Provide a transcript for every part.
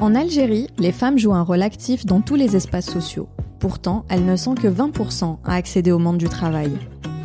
En Algérie, les femmes jouent un rôle actif dans tous les espaces sociaux. Pourtant, elles ne sont que 20% à accéder au monde du travail.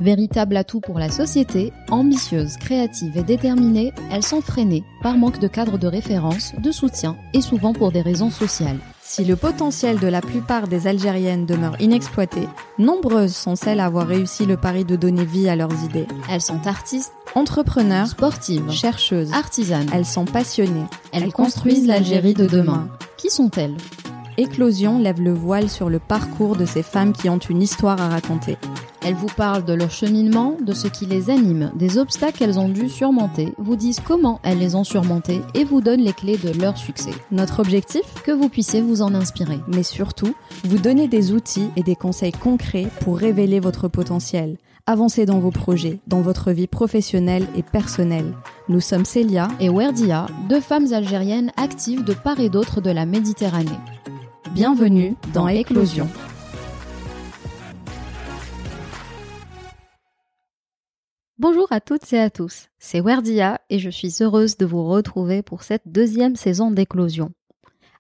Véritable atout pour la société, ambitieuses, créatives et déterminées, elles sont freinées par manque de cadre de référence, de soutien et souvent pour des raisons sociales. Si le potentiel de la plupart des Algériennes demeure inexploité, nombreuses sont celles à avoir réussi le pari de donner vie à leurs idées. Elles sont artistes, Entrepreneurs, sportives, chercheuses, artisanes. elles sont passionnées. Elles construisent l'Algérie de demain. Qui sont-elles? Éclosion lève le voile sur le parcours de ces femmes qui ont une histoire à raconter. Elles vous parlent de leur cheminement, de ce qui les anime, des obstacles qu'elles ont dû surmonter, vous disent comment elles les ont surmontés et vous donnent les clés de leur succès. Notre objectif Que vous puissiez vous en inspirer. mais surtout, vous donner des outils et des conseils concrets pour révéler votre potentiel, avancer dans vos projets, dans votre vie professionnelle et personnelle. Nous sommes Célia. Et Werdia, deux femmes algériennes actives de part et d'autre de la Méditerranée. Bienvenue dans Éclosion. Bonjour à toutes et à tous, c'est Werdia et je suis heureuse de vous retrouver pour cette deuxième saison d'éclosion.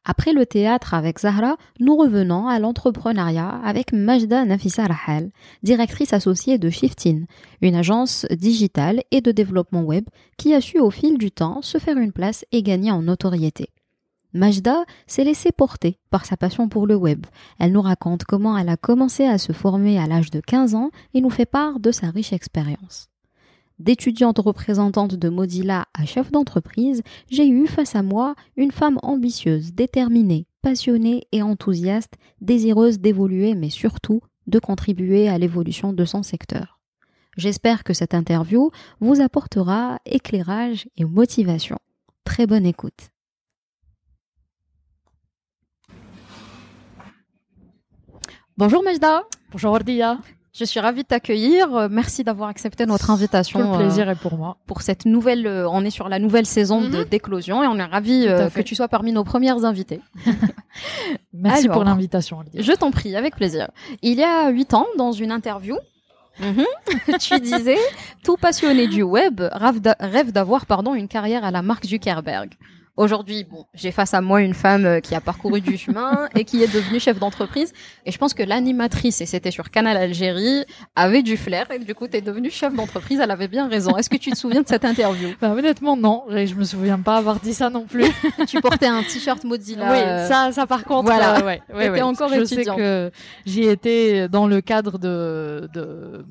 Après le théâtre avec Zahra, nous revenons à l'entrepreneuriat avec Majda Nafisa Rahal, directrice associée de Shiftin, une agence digitale et de développement web qui a su au fil du temps se faire une place et gagner en notoriété. Majda s'est laissée porter par sa passion pour le web. Elle nous raconte comment elle a commencé à se former à l'âge de 15 ans et nous fait part de sa riche expérience. D'étudiante représentante de Mozilla à chef d'entreprise, j'ai eu face à moi une femme ambitieuse, déterminée, passionnée et enthousiaste, désireuse d'évoluer mais surtout de contribuer à l'évolution de son secteur. J'espère que cette interview vous apportera éclairage et motivation. Très bonne écoute. Bonjour Majda, Bonjour Ordia, je suis ravie de t'accueillir. Euh, Merci d'avoir accepté notre invitation. le euh, plaisir est pour moi. pour cette nouvelle, euh, on est sur la nouvelle saison Mhm. d'éclosion et on est à euh, que tu sois parmi nos premières invitées. Merci Alors. pour l'invitation. Je t'en prie, avec plaisir. Il y a huit ans, dans une interview, mhm, tu disais tout passionné du web rêve d'a- rêve d'avoir pardon une carrière à la marque Zuckerberg. Aujourd'hui, bon, j'ai face à moi une femme euh, qui a parcouru du chemin et qui est devenue chef d'entreprise. Et je pense que l'animatrice, et c'était sur Canal Algérie, avait du flair. Et du coup, t'es devenue chef d'entreprise. Elle avait bien raison. Est-ce que tu te souviens de cette interview? Bah, honnêtement non, je me souviens pas avoir dit ça non plus. Tu portais un t-shirt Mozilla. oui, euh, ça, ça par contre, voilà. euh, ouais, ouais, ouais. encore je étudiante. sais que j'y étais dans le cadre de de,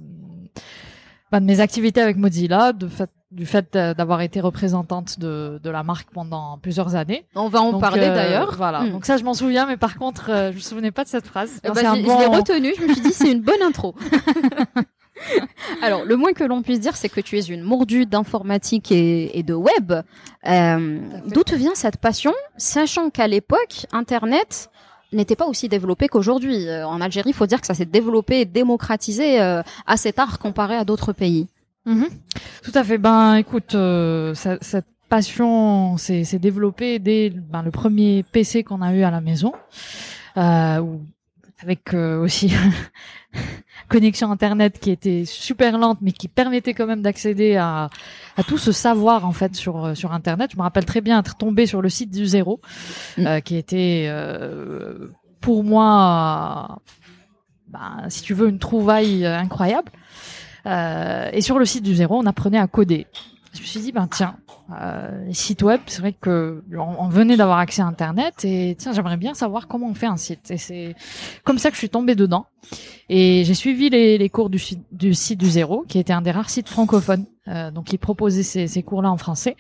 bah, de mes activités avec Mozilla, de fait, du fait d'avoir été représentante de, de la marque pendant plusieurs années. On va en Donc, parler euh, d'ailleurs. Voilà. Hmm. Donc ça, je m'en souviens, mais par contre, euh, je me souvenais pas de cette phrase. Eh Non, ben, un bon- Je l'ai retenu, je me suis dit c'est une bonne intro. Alors, le moins que l'on puisse dire, c'est que tu es une mordue d'informatique et, et de web. Euh. D'où te vient cette passion, sachant qu'à l'époque, Internet n'était pas aussi développé qu'aujourd'hui? En Algérie, il faut dire que ça s'est développé et démocratisé euh, assez tard comparé à d'autres pays. Mhm. Tout à fait. Ben, écoute, euh, ça- cette passion s'est développée dès ben, le premier PC qu'on a eu à la maison, euh, avec euh, aussi connexion internet qui était super lente, mais qui permettait quand même d'accéder à, à tout ce savoir en fait sur euh, sur internet. Je me rappelle très bien être tombé sur le site du zéro, Mm. euh, qui était euh, pour moi, ben, si tu veux, une trouvaille incroyable. Euh, et sur le site du zéro, on apprenait à coder. Je me suis dit, ben tiens, euh, les sites web, c'est vrai que on, on venait d'avoir accès à Internet et tiens, j'aimerais bien savoir comment on fait un site. Et c'est comme ça que je suis tombée dedans. Et j'ai suivi les, les cours du, site- du site du zéro, qui était un des rares sites francophones. Euh, donc, il proposait ces, ces cours-là en français.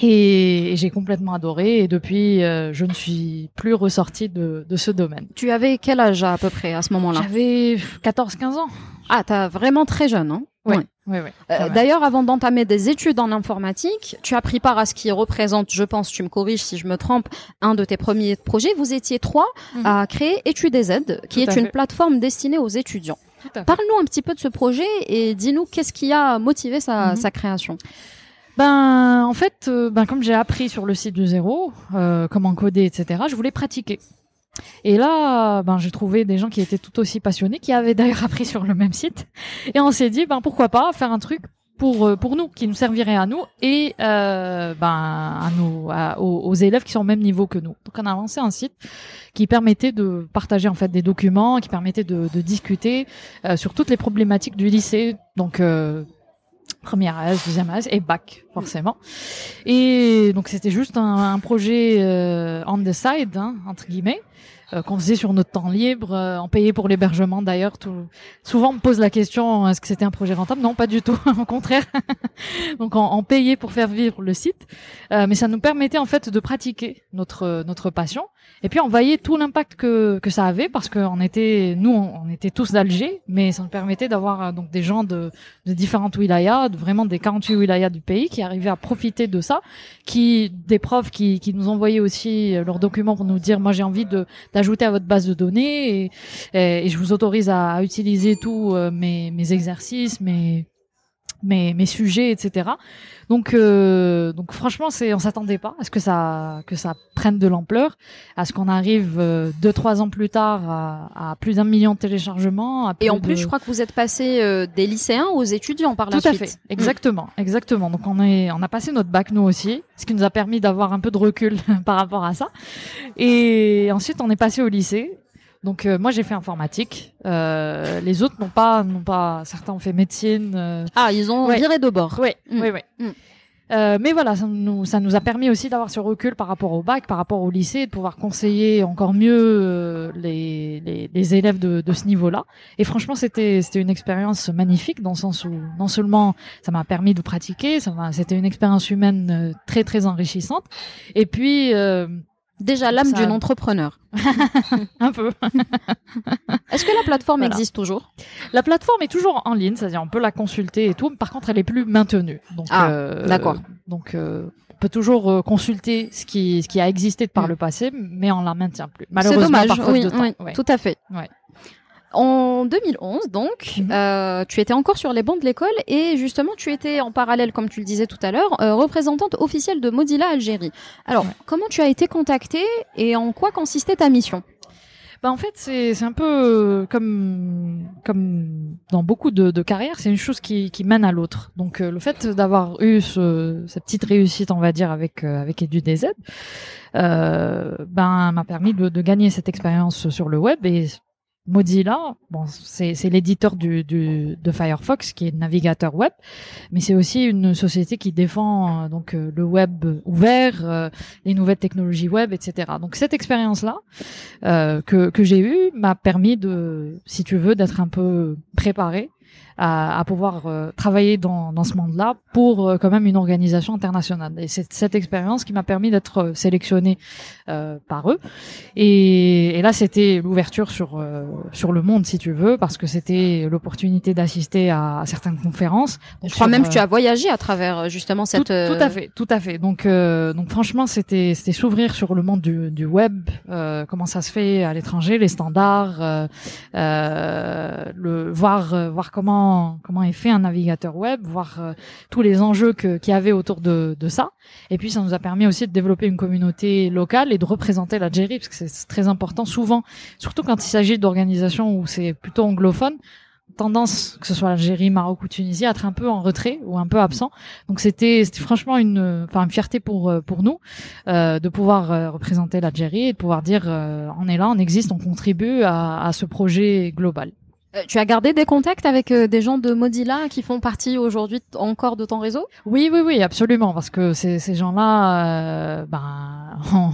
Et, et j'ai complètement adoré. Et depuis, euh, je ne suis plus ressortie de, de ce domaine. Tu avais quel âge à peu près à ce moment-là? J'avais 14-15 ans. Ah, t'as vraiment très jeune, hein Oui, Ouais. oui, oui. Euh. D'ailleurs, avant d'entamer des études en informatique, tu as pris part à ce qui représente, je pense, tu me corriges si je me trompe, un de tes premiers projets. Vous étiez trois Mhm. à créer Études et Z, qui Tout est une fait. plateforme destinée aux étudiants. Parle-nous un petit peu de ce projet et dis-nous qu'est-ce qui a motivé sa, Mhm. sa création. Ben, en fait, euh, ben, comme j'ai appris sur le site du zéro, euh, comment coder, etc., je voulais pratiquer. Et là, ben, j'ai trouvé des gens qui étaient tout aussi passionnés, qui avaient d'ailleurs appris sur le même site. Et on s'est dit, ben, pourquoi pas faire un truc pour euh, pour nous, qui nous servirait à nous et euh, ben à nous, aux, élèves qui sont au même niveau que nous. Donc on a lancé un site qui permettait de partager en fait des documents, qui permettait de, discuter euh, sur toutes les problématiques du lycée. Première AS, deuxième AS et bac forcément. Et donc c'était juste un, un projet euh, on the side hein, entre guillemets euh, qu'on faisait sur notre temps libre, euh, en payait pour l'hébergement d'ailleurs. Tout... Souvent on me pose la question est-ce que c'était un projet rentable? Non, pas du tout, au contraire. donc on, on payait pour faire vivre le site, Euh, mais ça nous permettait en fait de pratiquer notre notre passion. Et puis on voyait tout l'impact que que ça avait parce qu'on était nous on, était tous d'Alger, mais ça nous permettait d'avoir euh, donc des gens de de différentes wilayas, de vraiment des 48 wilayas du pays qui arrivaient à profiter de ça, qui des profs qui qui nous envoyaient aussi euh, leurs documents pour nous dire moi j'ai envie de d'ajouter à votre base de données et, et, et je vous autorise à, à utiliser tous euh, mes mes exercices, mes mes, mes sujets, etc. Donc, euh, donc franchement, c'est, on s'attendait pas à ce que ça, que ça prenne de l'ampleur, à ce qu'on arrive euh, deux, trois ans plus tard à, à plus d'un million de téléchargements. à Et en de- plus, je crois que vous êtes passé euh, des lycéens aux étudiants par la tout à suite. fait, exactement, exactement. Donc on est, on a passé notre bac nous aussi, ce qui nous a permis d'avoir un peu de recul par rapport à ça. Et ensuite on est passé au lycée. Donc euh, moi j'ai fait informatique. Euh, les autres n'ont pas, n'ont pas. Certains ont fait médecine. euh, Ah, ils ont Ouais. viré de bord. oui, Mm. oui, oui. Mm. Euh, mais voilà, ça nous, ça nous a permis aussi d'avoir ce recul par rapport au bac, par rapport au lycée, de pouvoir conseiller encore mieux euh, les, les, les élèves de, de ce niveau-là. Et franchement, c'était c'était une expérience magnifique dans le sens où non seulement ça m'a permis de pratiquer, ça m'a c'était une expérience humaine euh, très très enrichissante. Et puis euh, Déjà l'âme d'une entrepreneur. un peu. Est-ce que la plateforme Voilà. existe toujours? La plateforme est toujours en ligne, c'est-à-dire on peut la consulter et tout. Par contre, elle est plus maintenue. Donc, Ah, euh, d'accord. Donc, euh, on peut toujours euh, consulter ce qui, ce qui a existé par Mm. le passé, mais on la maintient plus. C'est Malheureusement, dommage. par faute oui, de temps. oui, tout à fait. Ouais. En 2011, donc, Mhm. euh, tu étais encore sur les bancs de l'école et justement, tu étais en parallèle, comme tu le disais tout à l'heure, euh, représentante officielle de Mozilla Algérie. Alors, Ouais. comment tu as été contactée et en quoi consistait ta mission? Bah, en fait, c'est c'est un peu euh, comme comme dans beaucoup de, de carrières, c'est une chose qui, qui mène à l'autre. Donc, euh, le fait d'avoir eu ce, cette petite réussite, on va dire, avec euh, avec EduDZ, euh, ben m'a permis de, de gagner cette expérience sur le web et Mozilla, bon, c'est l'éditeur du, du de Firefox qui est navigateur web, mais c'est aussi une société qui défend euh, donc euh, le web ouvert, euh, les nouvelles technologies web, etc. Donc cette expérience-là euh, que que j'ai eue m'a permis de, si tu veux, d'être un peu préparé à, à pouvoir euh, travailler dans, dans ce monde-là pour euh, quand même une organisation internationale. Et c'est cette expérience qui m'a permis d'être euh, sélectionné euh, par eux. Et, et là, c'était l'ouverture sur euh, sur le monde, si tu veux, parce que c'était l'opportunité d'assister à, à certaines conférences. Donc, Je crois même que tu as voyagé à travers justement cette. tout, tout à fait, tout à fait. Donc, euh, donc franchement, c'était c'était s'ouvrir sur le monde du, du web, euh, comment ça se fait à l'étranger, les standards, euh, euh, le voir voir comment comment est fait un navigateur web, voir euh, tous les enjeux que qu'il y avait autour de de ça. Et puis, ça nous a permis aussi de développer une communauté locale et de représenter l'Algérie, parce que c'est- très important. Souvent, surtout quand il s'agit d'organisations où c'est plutôt anglophone tendance, que ce soit l'Algérie, Maroc ou Tunisie, à être un peu en retrait ou un peu absent. Donc c'était c'était franchement une enfin une fierté pour euh, pour nous euh, de pouvoir euh, représenter l'Algérie et de pouvoir dire euh, on est là, on existe, on contribue à, à ce projet global. Euh, tu as gardé des contacts avec euh, des gens de Mozilla qui font partie aujourd'hui encore de ton réseau? Oui, oui, oui, absolument, parce que ces, ces gens-là, euh, ben,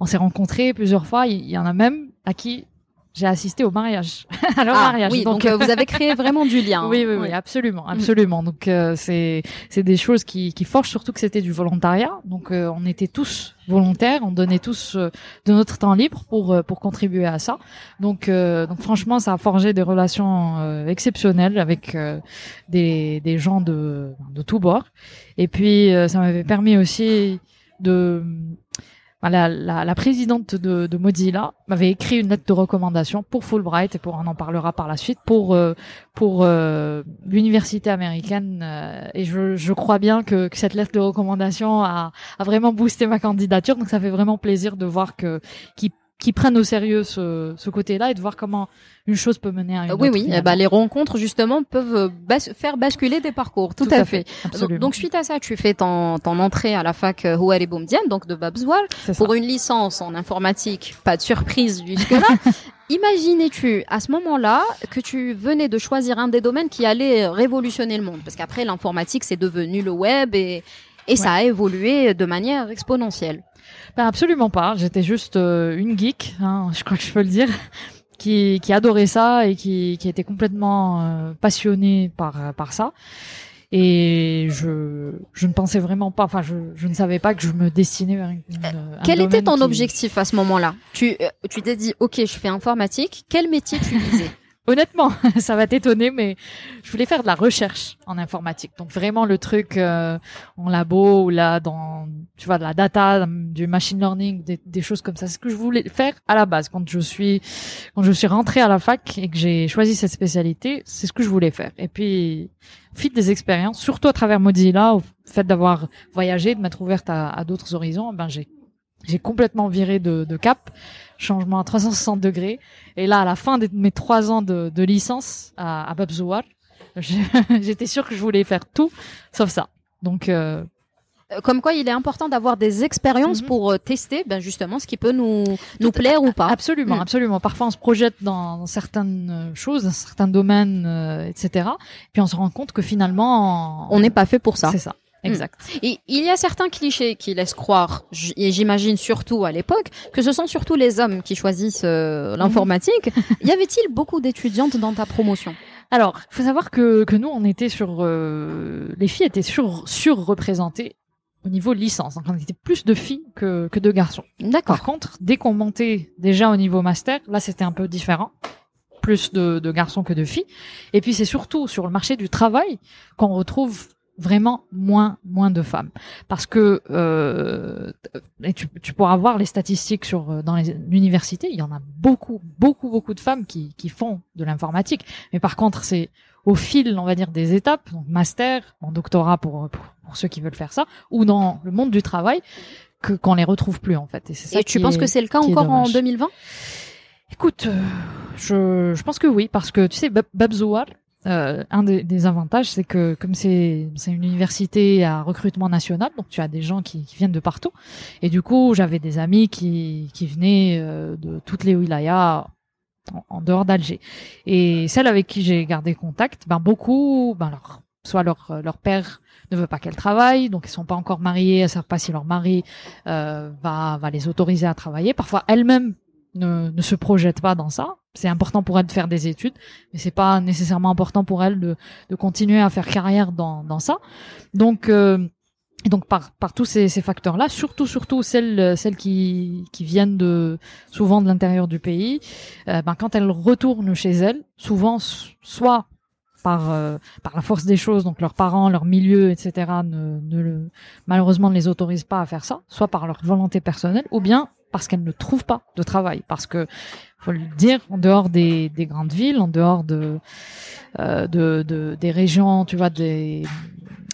on s'est rencontrés plusieurs fois. Il y en a même à qui j'ai assisté au mariage, à leur Ah, mariage. oui, donc, euh, vous avez créé vraiment du lien. Oui, oui, oui, Ouais. absolument, absolument. Donc euh, c'est c'est des choses qui qui forgent surtout que c'était du volontariat. Donc euh, on était tous volontaires, on donnait tous euh, de notre temps libre pour euh, pour contribuer à ça. Donc euh, donc franchement, ça a forgé des relations euh, exceptionnelles avec euh, des des gens de de tous bords. Et puis euh, ça m'avait permis aussi de la, la, la présidente de, de Mozilla m'avait écrit une lettre de recommandation pour Fulbright et pour on en parlera par la suite pour euh, pour euh, l'université américaine euh, et je, je crois bien que, que cette lettre de recommandation a, a vraiment boosté ma candidature donc ça fait vraiment plaisir de voir que qu'ils qui prennent au sérieux ce, ce côté-là et de voir comment une chose peut mener à une oui, autre. oui. Eh ben, les rencontres justement peuvent euh, bas- faire basculer des parcours. Tout, à, fait. Absolument. Donc suite à ça, tu fais ton, ton entrée à la fac euh, Houari Boumdiane, donc de ça. pour une licence en informatique. Pas de surprise jusque-là. Imaginais-tu à ce moment-là que tu venais de choisir un des domaines qui allait révolutionner le monde? Parce qu'après l'informatique, c'est devenu le web et et ça a évolué de manière exponentielle. Ben, absolument pas. J'étais juste euh, une geek, hein, je crois que je peux le dire, qui, qui adorait ça et qui, qui était complètement euh, passionnée par, par ça. Et je, je ne pensais vraiment pas, enfin, je, je ne savais pas que je me destinais vers une, un Quel était ton qui- objectif à ce moment-là? Tu euh, tu t'es dit OK, je fais informatique. Quel métier tu visais Honnêtement, ça va t'étonner, mais je voulais faire de la recherche en informatique. Donc vraiment le truc euh, en labo ou là dans, tu vois, de la data, du machine learning, des, choses comme ça. C'est ce que je voulais faire à la base quand je suis, quand je suis rentrée à la fac et que j'ai choisi cette spécialité, c'est ce que je voulais faire. Et puis, fil des expériences, surtout à travers Mozilla, au fait d'avoir voyagé, de m'être ouverte à, à d'autres horizons, ben j'ai j'ai complètement viré de, de cap, changement à 360 degrés. Et là, à la fin de mes trois ans de, de licence à, à Babzouar, j'étais sûre que je voulais faire tout sauf ça. Donc, euh, Euh, Comme quoi, il est important d'avoir des expériences Mhm. pour euh, tester, ben justement, ce qui peut nous nous plaire ou pas. absolument, Mm. absolument. Parfois, on se projette dans, dans certaines choses, dans certains domaines, euh, etc. Puis on se rend compte que finalement, On n'est pas fait pour ça. C'est ça, exact. Et il y a certains clichés qui laissent croire, et j'imagine surtout à l'époque, que ce sont surtout les hommes qui choisissent euh, l'informatique. y avait-il beaucoup d'étudiantes dans ta promotion? Alors, il faut savoir que, que nous, on était sur... euh, les filles étaient sur, surreprésentées au niveau licence. Donc, on était plus de filles que, que de garçons. D'accord. Par contre, dès qu'on montait déjà au niveau master, là, c'était un peu différent. Plus de, de garçons que de filles. Et puis, c'est surtout sur le marché du travail qu'on retrouve vraiment moins moins de femmes. Parce que euh, et tu, tu pourras voir les statistiques sur euh, dans les- l'université il y en a beaucoup beaucoup beaucoup de femmes qui, qui font de l'informatique. Mais par contre c'est au fil on va dire des étapes donc master en doctorat pour, pour pour ceux qui veulent faire ça ou dans le monde du travail que qu'on les retrouve plus en fait. Et c'est ça Et tu penses est- que c'est le cas encore en dommage. 2020 Écoute, euh, je, je pense que oui, parce que tu sais, Bab- Babzouar, euh, un des, des avantages, c'est que comme c'est une université à recrutement national, donc tu as des gens qui, qui viennent de partout. Et du coup, j'avais des amis qui, qui venaient euh, de toutes les wilayas en, en dehors d'Alger. Et celles avec qui j'ai gardé contact, ben beaucoup, ben leur, soit leur leur père ne veut pas qu'elles travaillent, donc ils sont pas encore mariés, elles savent pas si leur mari euh, va va les autoriser à travailler. Parfois elles-mêmes ne, ne se projette pas dans ça. C'est important pour elle de faire des études, mais c'est pas nécessairement important pour elle de, de continuer à faire carrière dans, dans ça. Donc, euh, donc par, par tous ces, ces facteurs-là, surtout surtout celles celles qui, qui viennent de souvent de l'intérieur du pays, euh, ben quand elles retournent chez elles, souvent soit par euh, par la force des choses, donc leurs parents, leur milieu, etc. ne, ne le, malheureusement ne les autorisent pas à faire ça, soit par leur volonté personnelle, ou bien parce qu'elles ne trouvent pas de travail, parce que faut le dire, en dehors des, des grandes villes, en dehors de, euh, de, de des régions, tu vois, des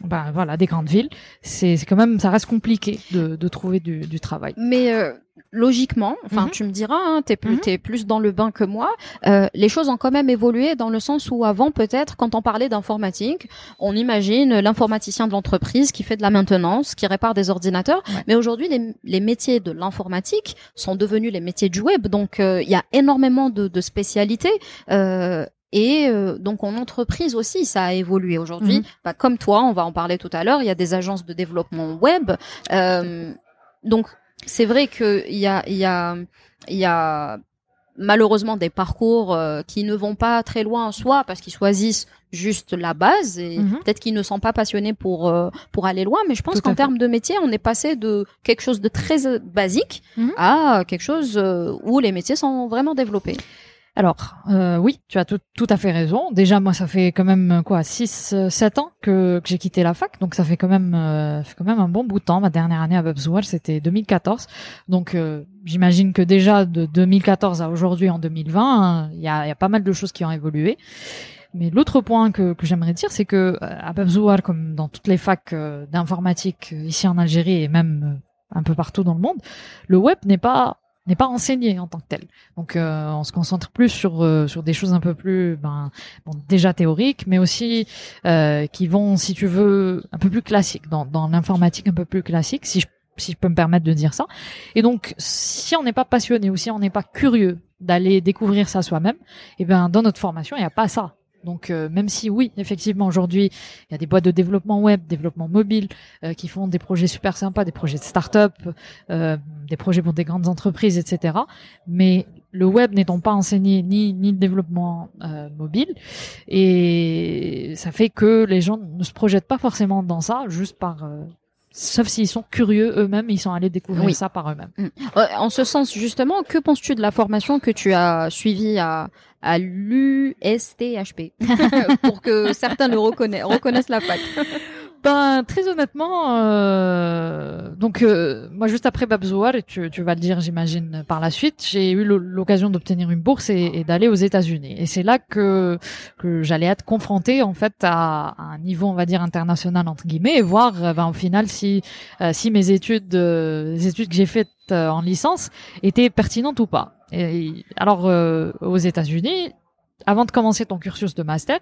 ben voilà, des grandes villes, c'est quand même ça reste compliqué de, trouver du, du travail. Mais euh, logiquement, enfin Mhm. tu me diras, hein, t'es plus, Mhm. plus dans le bain que moi. euh, les choses ont quand même évolué dans le sens où avant peut-être, quand on parlait d'informatique, on imagine l'informaticien de l'entreprise qui fait de la maintenance, qui répare des ordinateurs. Ouais. Mais aujourd'hui, les, les métiers de l'informatique sont devenus les métiers du web. Donc euh, il y a énormément de, de spécialités. Euh, et euh, donc en entreprise aussi, ça a évolué aujourd'hui. Mhm. Bah, comme toi, on va en parler tout à l'heure. Il y a des agences de développement web. Euh, donc c'est vrai qu'il y a, il y a, y a malheureusement des parcours euh, qui ne vont pas très loin, soit parce qu'ils choisissent juste la base et Mhm. peut-être qu'ils ne sont pas passionnés pour euh, pour aller loin. Mais je pense qu'en termes de métier, on est passé de quelque chose de très euh, basique Mhm. à quelque chose où les métiers sont vraiment développés. Alors, euh, oui, tu as tout, tout à fait raison. Déjà, moi, ça fait quand même quoi, 6, 7 ans que, que j'ai quitté la fac, donc ça fait quand même, euh, quand même un bon bout de temps. Ma dernière année à Babzoual, c'était 2014. Donc, euh, j'imagine que déjà de 2014 à aujourd'hui, en 2020, hein, il y, a, y a pas mal de choses qui ont évolué. Mais l'autre point que, que j'aimerais dire, c'est que euh, à Babzouar, comme dans toutes les facs euh, d'informatique euh, ici en Algérie et même euh, un peu partout dans le monde, le web n'est pas n'est pas enseigné en tant que tel. Donc euh, on se concentre plus sur euh, sur des choses un peu plus ben bon, déjà théoriques, mais aussi euh, qui vont, si tu veux, un peu plus classiques dans dans l'informatique un peu plus classique, si je si je peux me permettre de dire ça. Et donc, si on n'est pas passionné ou si on n'est pas curieux d'aller découvrir ça soi-même, eh ben dans notre formation, il n'y a pas ça. Donc euh, même si oui, effectivement aujourd'hui, il y a des boîtes de développement web, développement mobile euh, qui font des projets super sympas, des projets de start-up, euh, des projets pour des grandes entreprises, etc. Mais le web n'étant pas enseigné ni ni le développement mobile, et ça fait que les gens ne se projettent pas forcément dans ça juste par sauf s'ils sont curieux eux-mêmes, ils sont allés découvrir ça par eux-mêmes. Mm. En ce sens, justement, que penses-tu de la formation que tu as suivie à, à l'USTHP pour que certains le reconnaissent, reconnaissent la fac Ben très honnêtement, euh, donc euh, moi juste après Babzouar, et tu, tu vas le dire j'imagine par la suite, j'ai eu l'occasion d'obtenir une bourse et, d'aller aux États-Unis. Et c'est là que que j'allais être confrontée en fait à, un niveau on va dire international entre guillemets et voir euh, ben, au final si euh, si mes études les études que j'ai faites en licence étaient pertinentes ou pas. Et, alors aux États-Unis, avant de commencer ton cursus de master,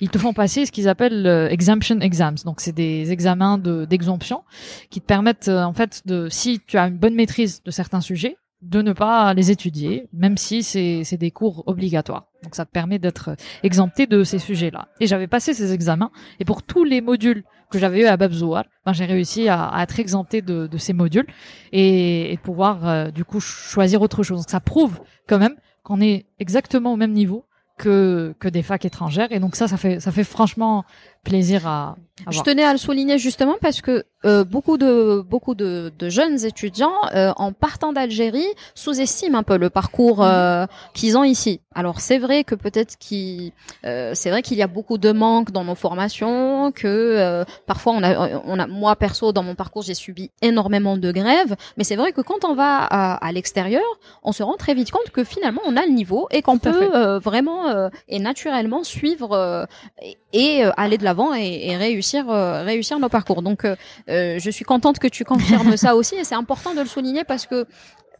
ils te font passer ce qu'ils appellent euh, exemption exams. Donc c'est des examens d'exemption qui te permettent euh, en fait de si tu as une bonne maîtrise de certains sujets, de ne pas les étudier, même si c'est des cours obligatoires. Donc ça te permet d'être exempté de ces sujets-là. Et j'avais passé ces examens, et pour tous les modules que j'avais eu à Babzouar, ben j'ai réussi à, être exempté de, de ces modules et, et pouvoir euh, du coup choisir autre chose. Donc ça prouve quand même qu'on est exactement au même niveau que, que des facs étrangères. Et donc ça, ça fait, ça fait franchement plaisir à, Je tenais à le souligner justement parce que euh, beaucoup de beaucoup de, de jeunes étudiants euh, en partant d'Algérie sous-estiment un peu le parcours mhm. euh, qu'ils ont ici. Alors c'est vrai que peut-être qu'il c'est vrai qu'il y a beaucoup de manques dans nos formations, que parfois on a on a moi perso dans mon parcours j'ai subi énormément de grèves, mais c'est vrai que quand on va à, à l'extérieur, on se rend très vite compte que finalement on a le niveau et qu'on peut vraiment et naturellement suivre et, et aller de l'avant et, et réussir réussir nos parcours. Donc euh, je suis contente que tu confirmes ça aussi et c'est important de le souligner parce que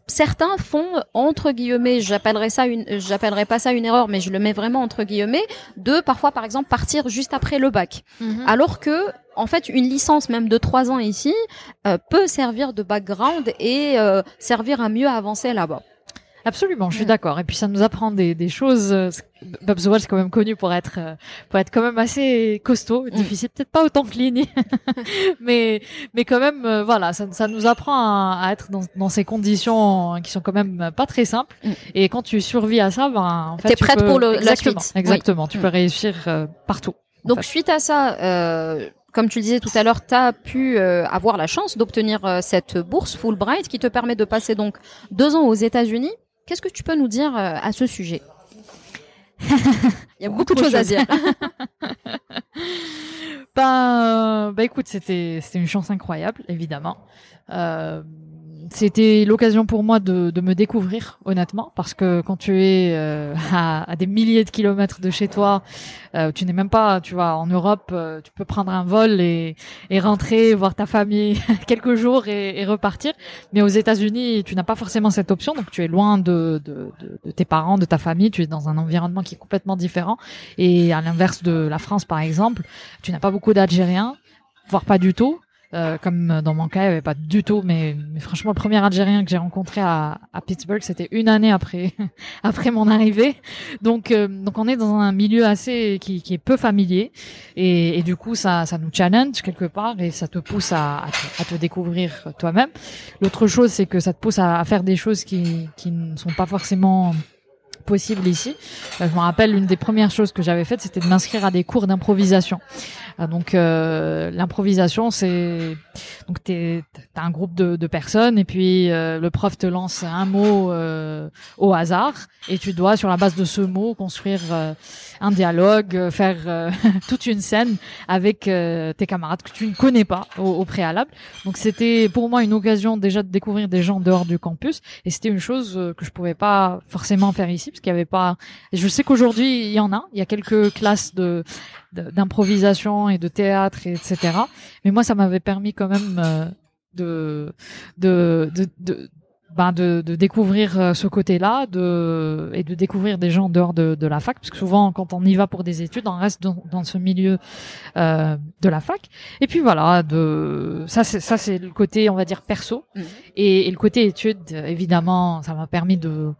certains font entre guillemets, j'appellerais ça une, j'appellerais pas ça une erreur, mais je le mets vraiment entre guillemets, de parfois par exemple partir juste après le bac, mhm. alors que en fait une licence même de trois ans ici euh, peut servir de background et euh, servir à mieux avancer là-bas. Absolument, je suis d'accord. Et puis ça nous apprend des, des choses. Euh, Bob Zwell c'est quand même connu pour être euh, pour être quand même assez costaud, mm. difficile, peut-être pas autant que Lini, mais mais quand même euh, voilà, ça, ça nous apprend à, être dans, dans ces conditions qui sont quand même pas très simples. Mm. Et quand tu survis à ça, ben en fait, t'es prête pour le, la suite. Exactement, tu peux mm. réussir partout. Donc suite à ça. Euh comme tu le disais tout à l'heure, tu as pu avoir la chance d'obtenir cette bourse Fulbright qui te permet de passer donc deux ans aux États-Unis. Qu'est-ce que tu peux nous dire euh, à ce sujet? Il y a beaucoup de choses à dire. bah, bah écoute, c'était c'était une chance incroyable, évidemment. Euh, c'était l'occasion pour moi de, de, me découvrir honnêtement parce que quand tu es euh, à, à, des milliers de kilomètres de chez toi euh, tu n'es même pas tu vois en Europe euh, tu peux prendre un vol et, et rentrer voir ta famille quelques jours et, et, repartir. Mais aux États-Unis tu n'as pas forcément cette option donc tu es loin de, de, de, tes parents de ta famille tu es dans un environnement qui est complètement différent. Et à l'inverse de la France par exemple tu n'as pas beaucoup d'Algériens voire pas du tout euh, comme dans mon cas, il n'y avait pas du tout, mais, mais, franchement, le premier Algérien que j'ai rencontré à, à Pittsburgh, c'était une année après après mon arrivée. Donc euh, donc on est dans un milieu assez qui, qui est peu familier et, et, du coup ça ça nous challenge quelque part et ça te pousse à, à, te, à te, découvrir toi-même. L'autre chose, c'est que ça te pousse à, à faire des choses qui qui ne sont pas forcément possible ici. Euh, je me rappelle une des premières choses que j'avais faites, c'était de m'inscrire à des cours d'improvisation. Euh, donc euh, l'improvisation, c'est donc t'es t'as un groupe de, de, personnes et puis le prof te lance un mot au hasard et tu dois sur la base de ce mot construire un dialogue, faire toute une scène avec tes camarades que tu ne connais pas au, au préalable. Donc c'était pour moi une occasion déjà de découvrir des gens dehors du campus et c'était une chose que je pouvais pas forcément faire ici parce qu'il y avait pas. Je sais qu'aujourd'hui il y en a, il y a quelques classes de d'improvisation et de théâtre, etc. Mais moi, ça m'avait permis quand même euh, de, de, de, ben de, de découvrir euh, ce côté-là, de et de découvrir des gens en dehors de, de la fac, parce que souvent quand on y va pour des études, on reste dans, dans ce milieu euh, de la fac. Et puis voilà, de ça c'est ça c'est le côté on va dire perso, Mhm. et, et le côté études évidemment, ça m'a permis de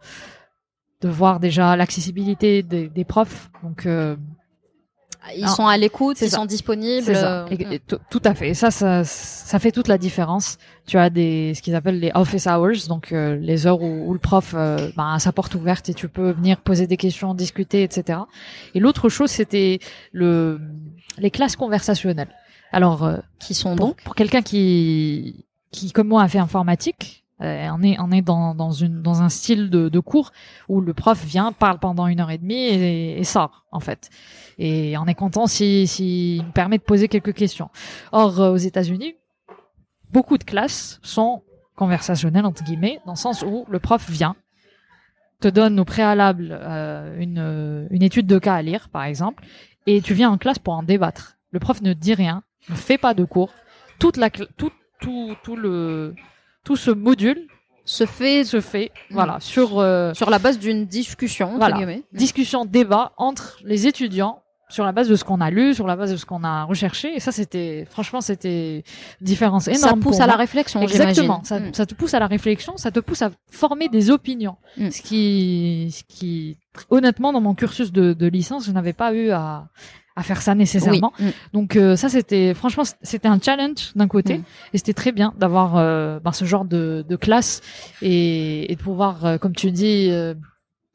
de voir déjà l'accessibilité des, des profs, donc euh, Ils sont à l'écoute, ils ça. sont disponibles. Ça, euh, Et- et tout- tout à fait. Et ça, ça, ça fait toute la différence. Tu as des, ce qu'ils appellent les office hours, donc euh, les heures où, où le prof euh, ben, a sa porte ouverte et tu peux venir poser des questions, discuter, etc. Et l'autre chose, c'était le, les classes conversationnelles. Alors, euh, qui sont pour, donc pour quelqu'un qui, qui comme moi a fait informatique, euh, on est on est dans dans une dans un style de, de cours où le prof vient parle pendant une heure et demie et, et sort en fait et on est content si si il me permet de poser quelques questions. Or euh, aux États-Unis, beaucoup de classes sont conversationnelles entre guillemets dans le sens où le prof vient te donne au préalable euh, une euh, une étude de cas à lire par exemple et tu viens en classe pour en débattre. Le prof ne dit rien, ne fait pas de cours. Toute la tout tout tout le tout ce module se fait se fait voilà sur euh, sur la base d'une discussion. entre Voilà. guillemets. discussion débat entre les étudiants sur la base de ce qu'on a lu, sur la base de ce qu'on a recherché et ça c'était franchement c'était différence énorme Ça pousse pour à la réflexion, Exactement, ça, j'imagine. Mm. ça te pousse à la réflexion, ça te pousse à former des opinions. Mm. Ce qui, ce qui, honnêtement, dans mon cursus de, de licence, je n'avais pas eu à, à faire ça nécessairement. Mm. Donc euh, ça, c'était, franchement, c'était un challenge d'un côté, Mm. et c'était très bien d'avoir euh, ben, ce genre de, de classe et, et de pouvoir, euh, comme tu dis. euh,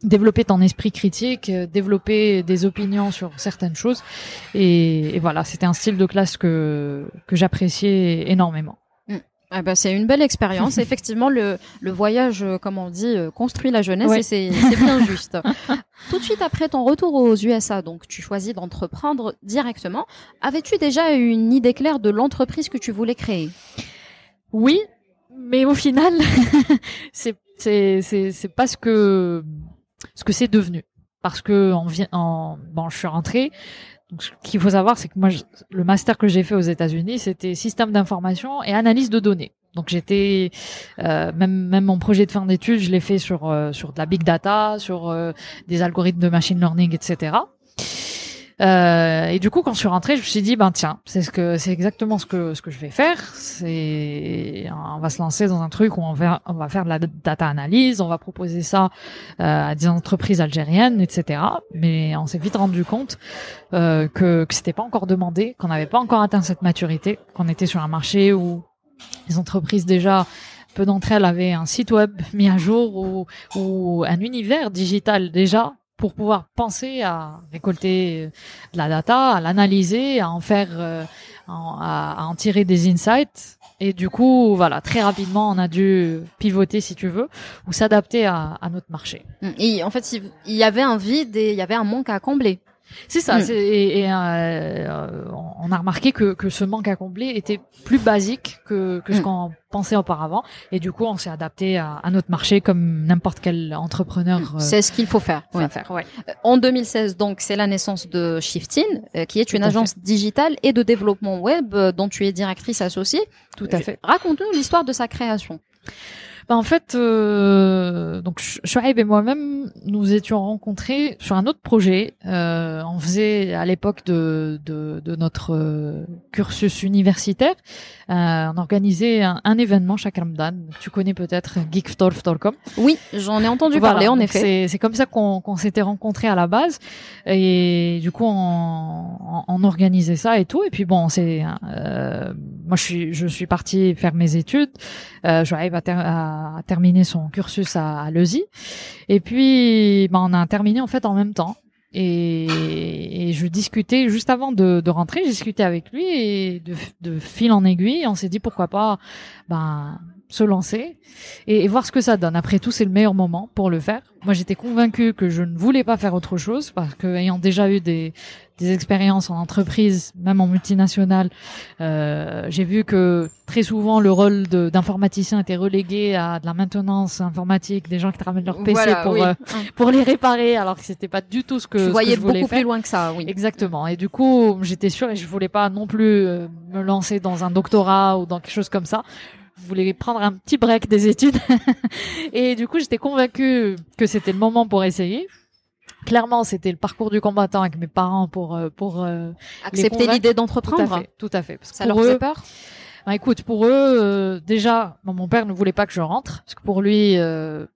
développer ton esprit critique, développer des opinions sur certaines choses et, et voilà, c'était un style de classe que que j'appréciais énormément. Ah bah, c'est une belle expérience. Effectivement, le, le voyage, euh, comme on dit, euh, construit la jeunesse Ouais. et c'est bien juste. Tout de suite après ton retour aux USA, donc tu choisis d'entreprendre directement. Avais-tu déjà une idée claire de l'entreprise que tu voulais créer? Oui, mais au final, c'est c'est c'est c'est pas ce que ce que c'est devenu parce que on vient en bon, je suis rentrée. Donc, ce qu'il faut savoir, c'est que moi, le master que j'ai fait aux États-Unis, c'était système d'information et analyse de données. Donc j'étais euh, même même mon projet de fin d'études, je l'ai fait sur euh, sur de la big data, sur euh, des algorithmes de machine learning, etc. Euh, et du coup, quand je suis rentrée, je me suis dit, ben tiens, c'est ce que c'est exactement ce que ce que je vais faire. C'est on va se lancer dans un truc où on va faire de la data analyse, on va proposer ça euh, à des entreprises algériennes, etc. Mais on s'est vite rendu compte euh, que que c'était pas encore demandé, qu'on n'avait pas encore atteint cette maturité, qu'on était sur un marché où les entreprises déjà peu d'entre elles avaient un site web mis à jour ou, ou un univers digital déjà pour pouvoir penser à récolter de la data, à l'analyser, à en faire, euh, à, en tirer des insights. Et du coup, voilà, très rapidement, on a dû pivoter, si tu veux, ou s'adapter à, à notre marché. Et en fait, il y avait un vide et il y avait un manque à combler. C'est ça. Mm. c'est- Et, et, euh, on a remarqué que, que ce manque à combler était plus basique que, que ce Mm. qu'on pensait auparavant. Et du coup, on s'est adapté à, à notre marché comme n'importe quel entrepreneur euh, C'est ce qu'il faut faire. Ouais. Euh, En 2016, donc, c'est la naissance de Shiftin, euh, qui est une Tout agence digitale et de développement web dont tu es directrice associée. Tout à fait. Raconte-nous l'histoire de sa création. Bah, en fait, euh, donc Sh- Shoaib et moi-même, nous étions rencontrés sur un autre projet. Euh, on faisait à l'époque de, de, de notre euh, cursus universitaire, euh, on organisait un, un événement chaque Ramadan. Tu connais peut-être geektorf.com. Oui, j'en ai entendu Voilà, parler, en effet. C'est, c'est comme ça qu'on, qu'on s'était rencontrés à la base. Et du coup, on, on, on organisait ça et tout. Et puis bon, c'est, euh, moi, je suis, je suis partie faire mes études. Euh, Joaib a, a, terminé son cursus à, à. Et puis, ben, on a terminé en fait en même temps. Et, je discutais juste avant de, rentrer, je discutais avec lui et de, de fil en aiguille, on s'est dit pourquoi pas ben, se lancer et, et voir ce que ça donne. Après tout, c'est le meilleur moment pour le faire. Moi, j'étais convaincue que je ne voulais pas faire autre chose parce que ayant déjà eu des, des expériences en entreprise, même en multinationale, euh, j'ai vu que très souvent le rôle d'informaticien était relégué à de la maintenance informatique, des gens qui ramènent leur PC Voilà, pour oui. euh, pour les réparer, alors que c'était pas du tout ce que, tu ce que voyais je voulais beaucoup faire. plus loin que ça, oui. Exactement. Et du coup, j'étais sûre et je voulais pas non plus euh, me lancer dans un doctorat ou dans quelque chose comme ça. Voulais prendre un petit break des études. et du coup, j'étais convaincue que c'était le moment pour essayer. Clairement, c'était le parcours du combattant avec mes parents pour euh, pour euh, accepter l'idée tout à d'entreprendre. fait, tout à fait. Parce que Ça leur pour faisait eux, peur bah, écoute, pour eux, euh, déjà, bon, mon père ne voulait pas que je rentre parce que pour lui, euh,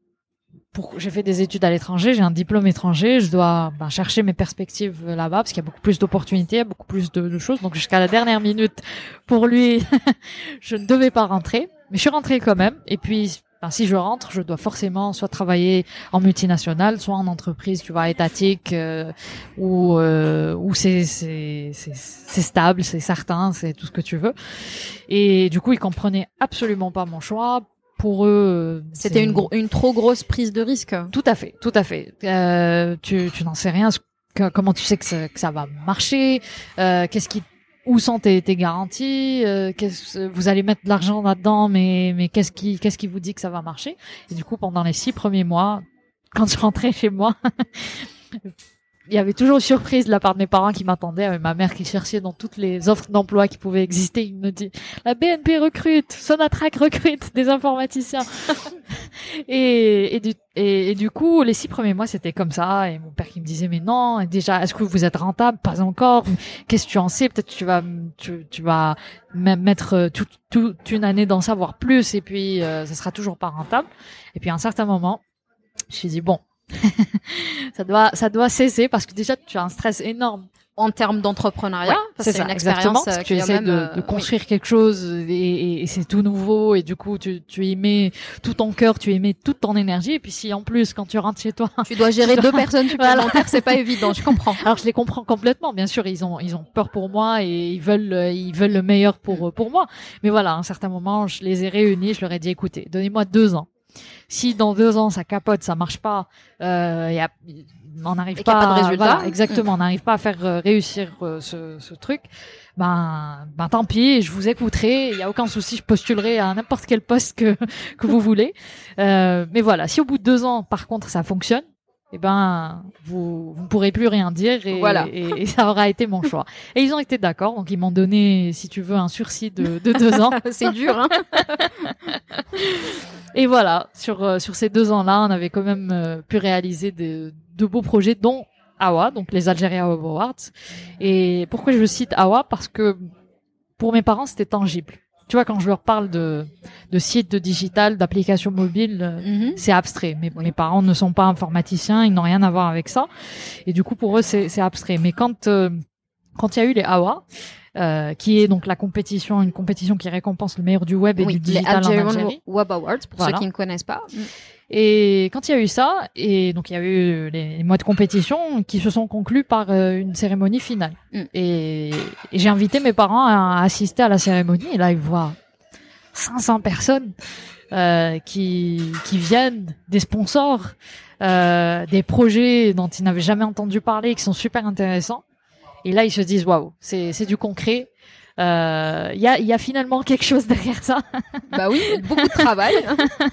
j'ai fait des études à l'étranger, j'ai un diplôme étranger, je dois ben, chercher mes perspectives là-bas parce qu'il y a beaucoup plus d'opportunités, il y a beaucoup plus de, de choses. Donc jusqu'à la dernière minute, pour lui, je ne devais pas rentrer, mais je suis rentrée quand même. Et puis, ben, si je rentre, je dois forcément soit travailler en multinationale, soit en entreprise, tu vois, étatique, euh, où euh, où c'est c'est c'est stable, c'est certain, c'est tout ce que tu veux. Et du coup, ils comprenaient absolument pas mon choix. Pour eux, euh, C'était une, gro- une trop grosse prise de risque. tout à fait, tout à fait. Euh, tu tu n'en sais rien. comment tu sais que ça, que ça va marcher euh, Qu'est-ce qui où sont tes, garanties euh, qu'est-ce, Vous allez mettre de l'argent là-dedans, mais mais qu'est-ce qui qu'est-ce qui vous dit que ça va marcher? Et du coup, pendant les six premiers mois, quand je rentrais chez moi, il y avait toujours une surprise de la part de mes parents qui m'attendaient, avec ma mère qui cherchait dans toutes les offres d'emploi qui pouvaient exister. Il me dit la BNP recrute, Sonatrach recrute des informaticiens. et, et, du, et, du coup, les six premiers mois, c'était comme ça. Et mon père qui me disait, mais non, déjà, est-ce que vous êtes rentable? Pas encore. Qu'est-ce que tu en sais? Peut-être tu vas, tu, tu vas mettre toute, toute une année d'en savoir plus, et puis euh, ça sera toujours pas rentable. Et puis à un certain moment, je me suis dit bon, ça doit, ça doit cesser parce que déjà tu as un stress énorme. En termes d'entrepreneuriat, Ouais, parce que c'est ça, une expérience parce que tu essaies de, euh, construire quelque chose et, et- et c'est tout nouveau et du coup tu, tu y mets tout ton cœur, tu y mets toute ton énergie et puis si en plus quand tu rentres chez toi. Tu dois gérer tu deux dois- personnes supplémentaires, c'est pas évident, je comprends. alors je les comprends complètement, bien sûr ils ont ils ont peur pour moi et ils veulent ils veulent le meilleur pour pour moi, mais voilà à un certain moment je les ai réunis, je leur ai dit écoutez donnez-moi deux ans. Si dans deux ans ça capote, ça marche pas, euh, y a, on n'arrive pas, pas de résultat. Mm. voilà, exactement, on n'arrive pas à faire euh, réussir euh, ce, ce truc. Ben, ben tant pis, je vous écouterai. Il y a aucun souci, je postulerai à n'importe quel poste que que vous voulez. Euh, mais voilà, si au bout de deux ans, par contre, ça fonctionne, eh ben vous vous ne pourrez plus rien dire et, Voilà. et, et ça aura été mon choix. Et ils ont été d'accord, donc ils m'ont donné, si tu veux, un sursis de, de deux ans. c'est dur, hein. Et voilà, sur euh, sur ces deux ans-là, on avait quand même euh, pu réaliser de, de beaux projets, dont AWA, donc les Algeria Awards. Et pourquoi je cite AWA Parce que pour mes parents, c'était tangible. Tu vois, quand je leur parle de de sites, de digital, d'applications mobiles, euh, Mhm. c'est abstrait. Mais mes parents ne sont pas informaticiens, ils n'ont rien à voir avec ça. Et du coup, pour eux, c'est abstrait. Mais quand euh, quand il y a eu les AWA, euh, qui est donc la compétition, une compétition qui récompense le meilleur du web et Oui, du les digital en Algerian Algérie. Web Awards, pour Voilà. ceux qui ne connaissent pas. Et quand il y a eu ça, et donc il y a eu les, les mois de compétition qui se sont conclus par euh, une cérémonie finale. Mm. Et, et j'ai invité mes parents à assister à la cérémonie. Et là, ils voient 500 personnes euh, qui qui viennent, des sponsors, euh, des projets dont ils n'avaient jamais entendu parler, qui sont super intéressants. Et là, ils se disent waouh, c'est c'est du concret. Euh, Il y a y a finalement quelque chose derrière ça. Bah oui, beaucoup de travail.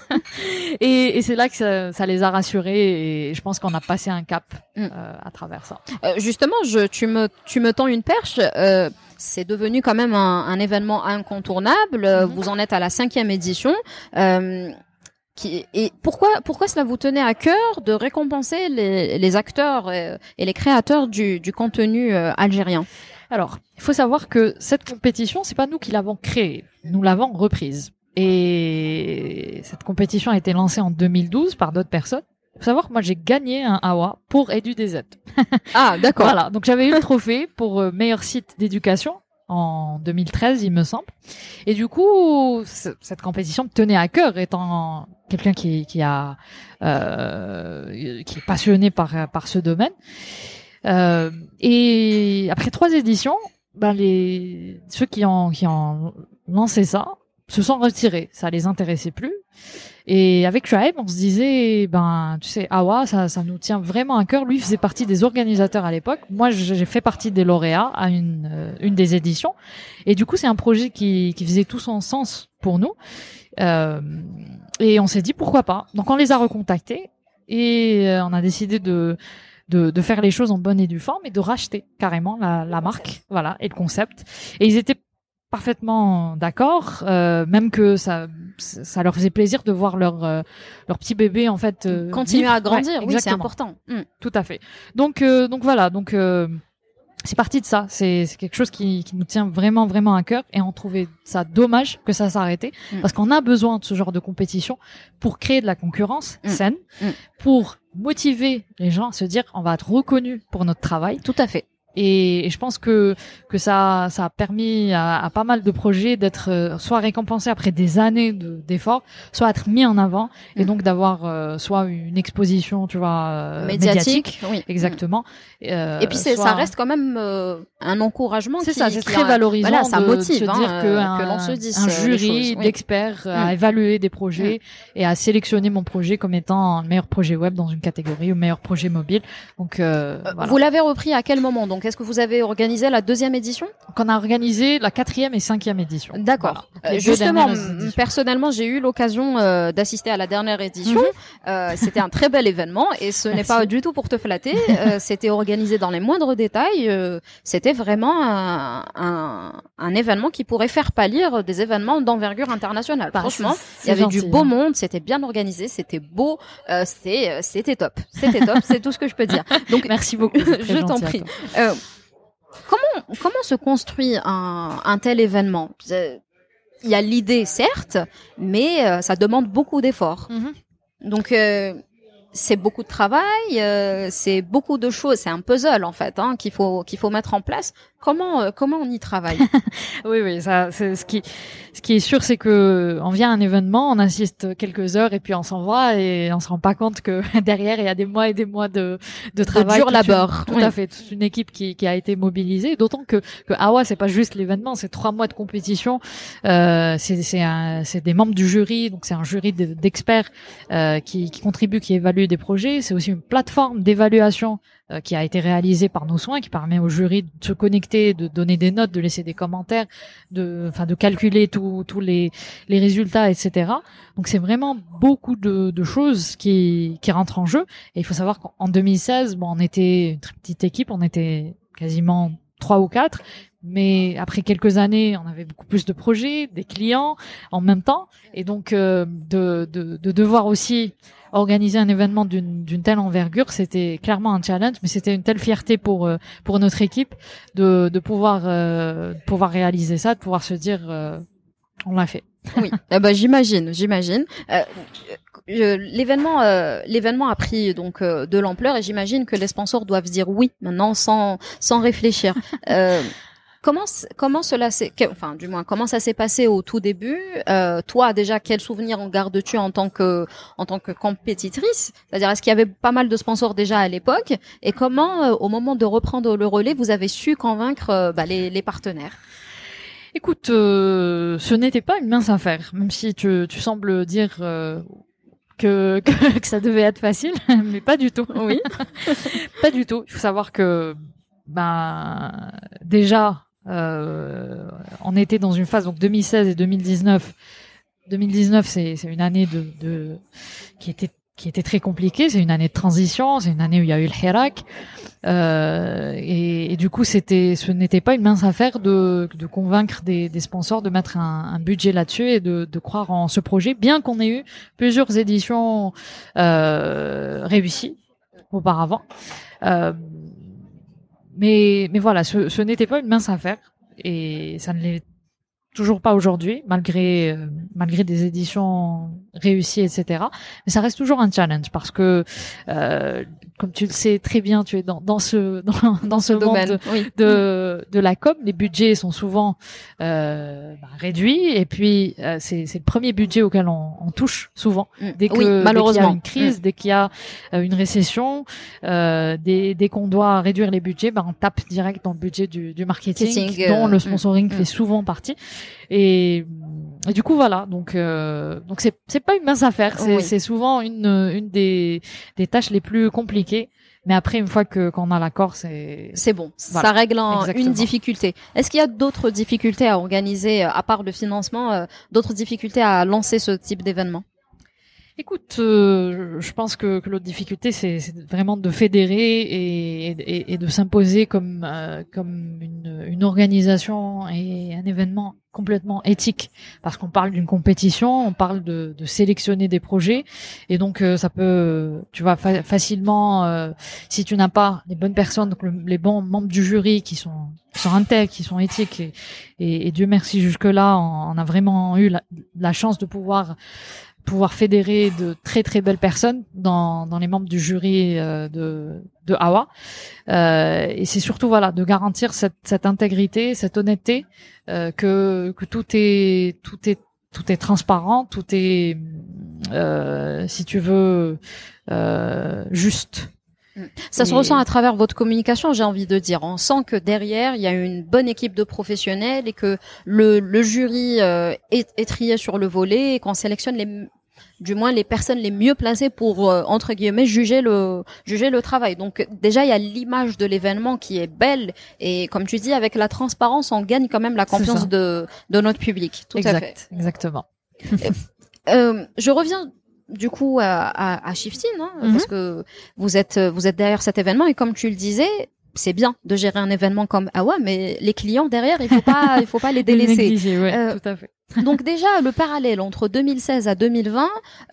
Et, et c'est là que ça, ça les a rassurés et je pense qu'on a passé un cap Mm. euh, à travers ça. Euh, justement, je, tu me, tu me tends une perche. Euh, c'est devenu quand même un, un événement incontournable. Euh, Mhm. Vous en êtes à la cinquième édition. Euh, qui, et pourquoi, pourquoi cela vous tenait à cœur de récompenser les, les acteurs euh, et les créateurs du, du contenu euh, algérien? Alors, il faut savoir que cette compétition, c'est pas nous qui l'avons créée, nous l'avons reprise. Et cette compétition a été lancée en 2012 par d'autres personnes. Il faut savoir que moi j'ai gagné un AWA pour EduDZ. Ah, d'accord. Voilà, donc j'avais eu le trophée pour euh, meilleur site d'éducation en 2013, il me semble. Et du coup, cette compétition me tenait à cœur, étant quelqu'un qui, qui a euh, qui est passionné par par ce domaine. Euh, et après trois éditions, ben les ceux qui ont qui ont lancé ça se sont retirés, ça les intéressait plus. Et avec Shaib, on se disait, ben, tu sais, Awa, ça, ça nous tient vraiment à cœur. Lui faisait partie des organisateurs à l'époque. Moi, j'ai fait partie des lauréats à une, euh, une des éditions. Et du coup, c'est un projet qui, qui faisait tout son sens pour nous. Euh, et on s'est dit, pourquoi pas. Donc, on les a recontactés et euh, on a décidé de, de, de faire les choses en bonne et due forme et de racheter carrément la, la marque, voilà, et le concept. Et ils étaient parfaitement d'accord, euh, même que ça, ça leur faisait plaisir de voir leur euh, leur petit bébé en fait euh, continuer à grandir. Ouais, oui, c'est important. Mm. Tout à fait. Donc euh, donc voilà, donc euh, c'est parti de ça. C'est c'est quelque chose qui, qui nous tient vraiment vraiment à cœur et on trouvait ça dommage que ça s'arrêtait Mm. parce qu'on a besoin de ce genre de compétition pour créer de la concurrence Mm. saine, pour motiver les gens à se dire on va être reconnu pour notre travail Tout à fait. Et, et je pense que que ça ça a permis à, à pas mal de projets d'être euh, soit récompensés après des années de- d'efforts, soit être mis en avant et Mm. donc d'avoir euh, soit une exposition, tu vois, euh, Médiatique. Oui. exactement. Euh, Et puis soit- ça reste quand même euh, un encouragement. c'est ça, c'est très a- valorisant Voilà, ça de, motive, de se hein, dire que, un, que l'on se dise un jury oui. d'experts euh, a Mm. évalué des projets et a sélectionné mon projet comme étant le meilleur projet web dans une catégorie ou meilleur projet mobile. Donc voilà. Vous l'avez repris à quel moment Donc, est-ce que vous avez organisé la deuxième édition? Donc on a organisé la quatrième et cinquième édition. D'accord. Voilà. Euh, justement, personnellement, j'ai eu l'occasion euh, d'assister à la dernière édition. Mhm. Euh, c'était un très bel événement et ce n'est pas du tout pour te flatter. C'était organisé dans les moindres détails. C'était vraiment un, un, un événement qui pourrait faire pâlir des événements d'envergure internationale. Bah, Franchement, il y avait du beau hein. monde, c'était bien organisé, c'était beau, c'était top, c'était top, c'est tout ce que je peux dire. Donc Merci beaucoup. Je t'en prie. Euh, comment comment se construit un, un tel événement? Il y a l'idée certes, mais euh, ça demande beaucoup d'efforts. Mhm. Donc euh, c'est beaucoup de travail, euh, c'est beaucoup de choses, c'est un puzzle en fait hein, qu'il faut qu'il faut mettre en place. Comment euh, comment on y travaille? Oui, oui, ça, c'est ce qui, ce qui est sûr, c'est que on vient à un événement, on assiste quelques heures et puis on s'en va et on se rend pas compte que derrière il y a des mois et des mois de, de travail, dur toute une- labeur, tout oui. à fait, toute une équipe qui, qui a été mobilisée. D'autant que que Awa, c'est pas juste l'événement, c'est trois mois de compétition. Euh, c'est c'est des membres du jury, donc c'est un jury de- d'experts euh, qui, qui contribuent, qui évaluent des projets. C'est aussi une plateforme d'évaluation euh, qui a été réalisée par nos soins, qui permet au jury de se connecter, de donner des notes, de laisser des commentaires, de, enfin, de calculer tous les, résultats, etc. Donc c'est vraiment beaucoup de, choses qui, rentrent en jeu. Et il faut savoir qu'en 2016, bon, on était une très petite équipe, on était quasiment trois ou quatre. Mais après quelques années, on avait beaucoup plus de projets, des clients en même temps, et donc euh, de devoir aussi organiser un événement d'une telle envergure, c'était clairement un challenge, mais c'était une telle fierté pour euh, pour notre équipe de de pouvoir euh, de pouvoir réaliser ça, de pouvoir se dire euh, on l'a fait. Oui, eh ben, j'imagine, j'imagine. Euh, l'événement, euh, l'événement a pris donc euh, de l'ampleur et j'imagine que les sponsors doivent dire oui maintenant sans sans réfléchir. Comment comment cela s'est, enfin du moins comment ça s'est passé au tout début? Euh, Toi déjà quel souvenir en gardes-tu en tant que en tant que compétitrice? C'est-à-dire est-ce qu'il y avait pas mal de sponsors déjà à l'époque? Et comment euh, au moment de reprendre le relais vous avez su convaincre euh, bah, les, les partenaires? Écoute, euh, ce n'était pas une mince affaire, même si tu, tu sembles dire euh, que, que que ça devait être facile, mais pas du tout. Oui. pas du tout. Il faut savoir que ben déjà euh, on était dans une phase donc 2016 et 2019. 2019 c'est une année de, de qui était qui était très compliquée. C'est une année de transition. C'est une année où il y a eu le Hirak. Euh, et, et du coup, c'était, ce n'était pas une mince affaire de, de convaincre des, des sponsors de mettre un, un budget là-dessus et de, de croire en ce projet, bien qu'on ait eu plusieurs éditions euh, réussies auparavant. Euh, mais, mais voilà, ce, n'était pas une mince affaire et ça ne l'est toujours pas aujourd'hui, malgré euh, malgré des éditions réussies, etc. Mais ça reste toujours un challenge parce que, euh, comme tu le sais très bien, tu es dans, dans ce dans, dans ce monde oui. de de la com, les budgets sont souvent euh, bah, réduits et puis euh, c'est c'est le premier budget auquel on, on touche souvent Mm. dès que oui, dès qu'il y a malheureusement. une crise, dès qu'il y a euh, une récession, euh, dès, dès qu'on doit réduire les budgets, ben on tape direct dans le budget du, du marketing, Marketing, dont euh, le sponsoring mm, fait mm. souvent partie. Et, et du coup voilà, donc euh, donc c'est pas une mince affaire, c'est Oui. souvent une une des des tâches les plus compliquées. Mais après, une fois que qu'on a l'accord, c'est C'est bon, Voilà. ça règle en- Exactement. une difficulté. Est-ce qu'il y a d'autres difficultés à organiser, euh, à part le financement, euh, d'autres difficultés à lancer ce type d'événement? Écoute, euh, je pense que, que l'autre difficulté, c'est vraiment de fédérer et, et, et de s'imposer comme euh, comme une, une, organisation et un événement complètement éthique, parce qu'on parle d'une compétition, on parle de, de, sélectionner des projets, et donc euh, ça peut, tu vois, facilement, si tu n'as pas les bonnes personnes, donc les bons membres du jury qui sont qui sont intègres, qui sont éthiques, et, et, Dieu merci jusque là, on, on a vraiment eu la, la chance de pouvoir pouvoir fédérer de très très belles personnes dans, dans les membres du jury euh, de, de AWA. Euh, et c'est surtout voilà de garantir cette, cette intégrité, cette honnêteté, euh, que, que tout est tout est tout est transparent, tout est euh, si tu veux euh, juste. Ça se ressent à travers votre communication, j'ai envie de dire. On sent que derrière, il y a une bonne équipe de professionnels et que le, le jury euh, est, est, trié sur le volet et qu'on sélectionne les du moins les personnes les mieux placées pour euh, entre guillemets juger le juger le travail. Donc déjà il y a l'image de l'événement qui est belle et comme tu dis avec la transparence on gagne quand même la confiance de de notre public. Tout exact, à fait. Exactement. euh, je reviens du coup à, à, à Shifting, hein, parce que vous êtes vous êtes derrière cet événement et comme tu le disais, c'est bien de gérer un événement comme Awa, mais les clients derrière, il faut pas, il faut pas les délaisser. ouais, euh, tout à fait. donc déjà, le parallèle entre 2016 à 2020,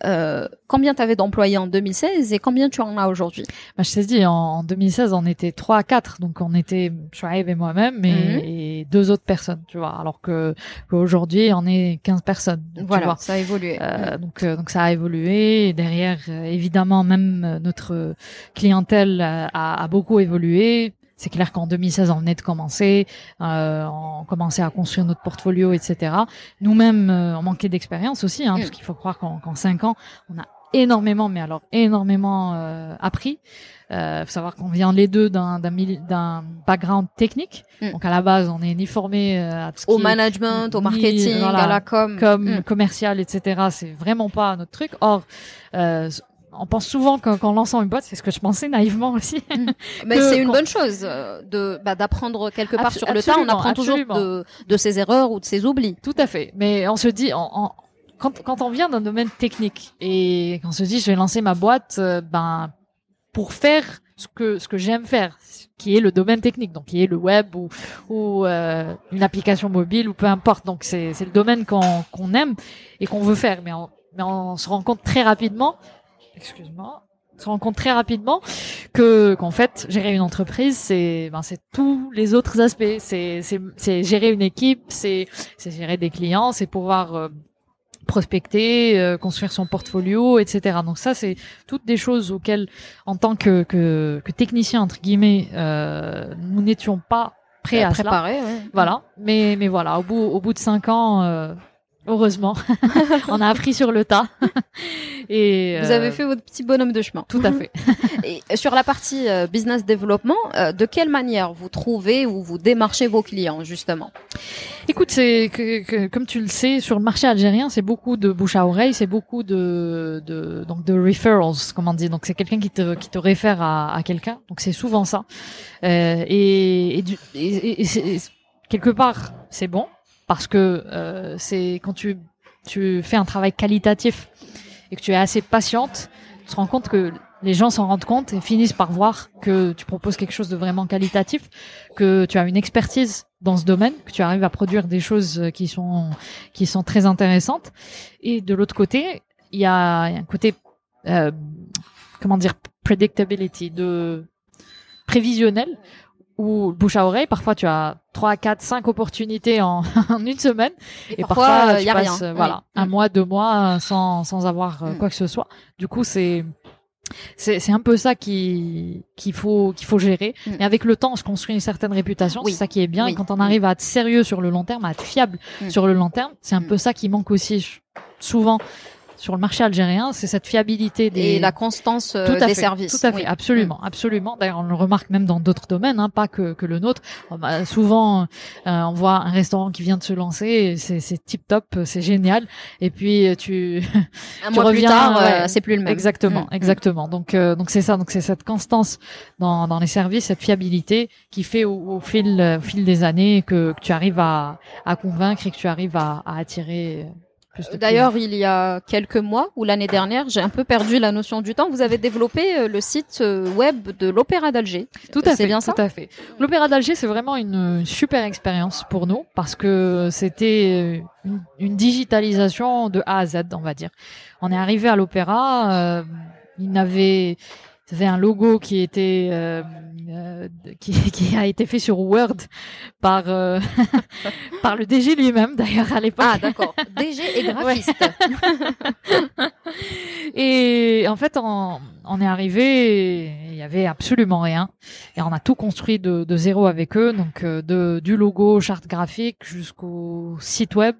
euh, combien tu avais d'employés en 2016 et combien tu en as aujourd'hui? Bah, Je t'ai dit, en 2016, on était trois à quatre, donc on était Shrive et moi-même et, mhm. deux autres personnes, tu vois. Alors que qu'aujourd'hui, on est 15 personnes. voilà, ça a évolué. Euh, donc euh, donc ça a évolué. Et derrière, euh, évidemment, même notre clientèle a, a beaucoup évolué c'est clair qu'en 2016, on venait de commencer, euh, on commençait à construire notre portfolio, etc. Nous-mêmes, euh, on manquait d'expérience aussi, hein, mm. parce qu'il faut croire qu'en cinq ans, on a énormément, mais alors énormément euh, appris. Euh, faut savoir qu'on vient les deux d'un d'un background technique. Mm. Donc à la base, on est ni formé euh, à au management, au marketing, à la com, comme mm. commercial, etc. C'est vraiment pas notre truc. Or, euh, on pense souvent qu'en lançant une boîte, c'est ce que je pensais naïvement aussi. Mais c'est une bonne chose euh, de bah, d'apprendre quelque part sur le tas. On apprend toujours de, de ses erreurs ou de ses oublis. Tout à fait. Mais on se dit, quand, quand on vient d'un domaine technique et qu'on se dit, je vais lancer ma boîte, euh, ben pour faire ce que ce que j'aime faire, qui est le domaine technique, donc qui est le web ou, ou euh, une application mobile ou peu importe. Donc c'est c'est le domaine qu'on qu'on aime et qu'on veut faire. Mais on, mais on se rend compte très rapidement excuse-moi, se rend compte très rapidement que qu'en fait gérer une entreprise c'est ben c'est tous les autres aspects. C'est c'est c'est gérer une équipe c'est c'est gérer des clients c'est pouvoir euh, prospecter euh, construire son portfolio etc donc ça c'est toutes des choses auxquelles en tant que que, que technicien entre guillemets euh, nous n'étions pas prêts à cela. ouais. voilà. Mais mais voilà au bout au bout de cinq ans euh, Heureusement, on a appris sur le tas. Et vous avez euh, fait votre petit bonhomme de chemin. Tout à fait. et sur la partie euh, business développement, euh, de quelle manière vous trouvez ou vous démarchez vos clients justement? Écoute, c'est que, comme tu le sais, sur le marché algérien, c'est beaucoup de bouche à oreille, c'est beaucoup de, de donc de referrals, comme on dit. Donc c'est quelqu'un qui te qui te réfère à, à quelqu'un. Donc c'est souvent ça. et, et, et, et quelque part, c'est bon parce que euh, c'est quand tu tu fais un travail qualitatif et que tu es assez patiente, tu te rends compte que les gens s'en rendent compte et finissent par voir que tu proposes quelque chose de vraiment qualitatif, que tu as une expertise dans ce domaine, que tu arrives à produire des choses qui sont qui sont très intéressantes. Et de l'autre côté, il y a, un côté euh, comment dire predictability de prévisionnel ou bouche à oreille. Parfois, tu as trois, quatre, cinq opportunités en, une semaine. Et, parfois, il y a passes, rien. voilà, un mois, deux mois sans, sans avoir euh, mm. quoi que ce soit. Du coup, c'est, c'est, c'est un peu ça qui, qu'il faut, qu'il faut gérer. Mm. Mais avec le temps, on se construit une certaine réputation. C'est ça qui est bien. Et quand on arrive à être sérieux sur le long terme, à être fiable mm. sur le long terme, c'est un peu ça qui manque aussi souvent sur le marché algérien, c'est cette fiabilité des et la constance euh, des services. Tout à fait, absolument, mm. absolument. D'ailleurs, on le remarque même dans d'autres domaines, hein, pas que, que le nôtre. Bah, souvent, euh, on voit un restaurant qui vient de se lancer, c'est tip top, c'est génial, et puis euh, tu, un tu mois reviens, plus tard, c'est plus le même. Exactement, mm. exactement. Donc, donc c'est ça. Donc c'est cette constance dans, dans les services, cette fiabilité qui fait au, fil, au fil des années que, que tu arrives à, à convaincre et que tu arrives à, à attirer D'ailleurs, il y a quelques mois ou l'année dernière, j'ai un peu perdu la notion du temps. Vous avez développé euh, le site euh, web de l'Opéra d'Alger. Tout à fait. Bien ça. Tout à fait. L'Opéra d'Alger, c'est vraiment une, super expérience pour nous parce que c'était une, digitalisation de A à Z, on va dire. On est arrivé à l'Opéra, il n'avait avait un logo qui était euh, euh, qui, qui, a été fait sur Word par euh, par le DG lui-même d'ailleurs à l'époque. Ah d'accord, DG et graphiste. et en fait on, on est arrivé, il y avait absolument rien et on a tout construit de, de zéro avec eux donc de du logo, charte graphique jusqu'au site web.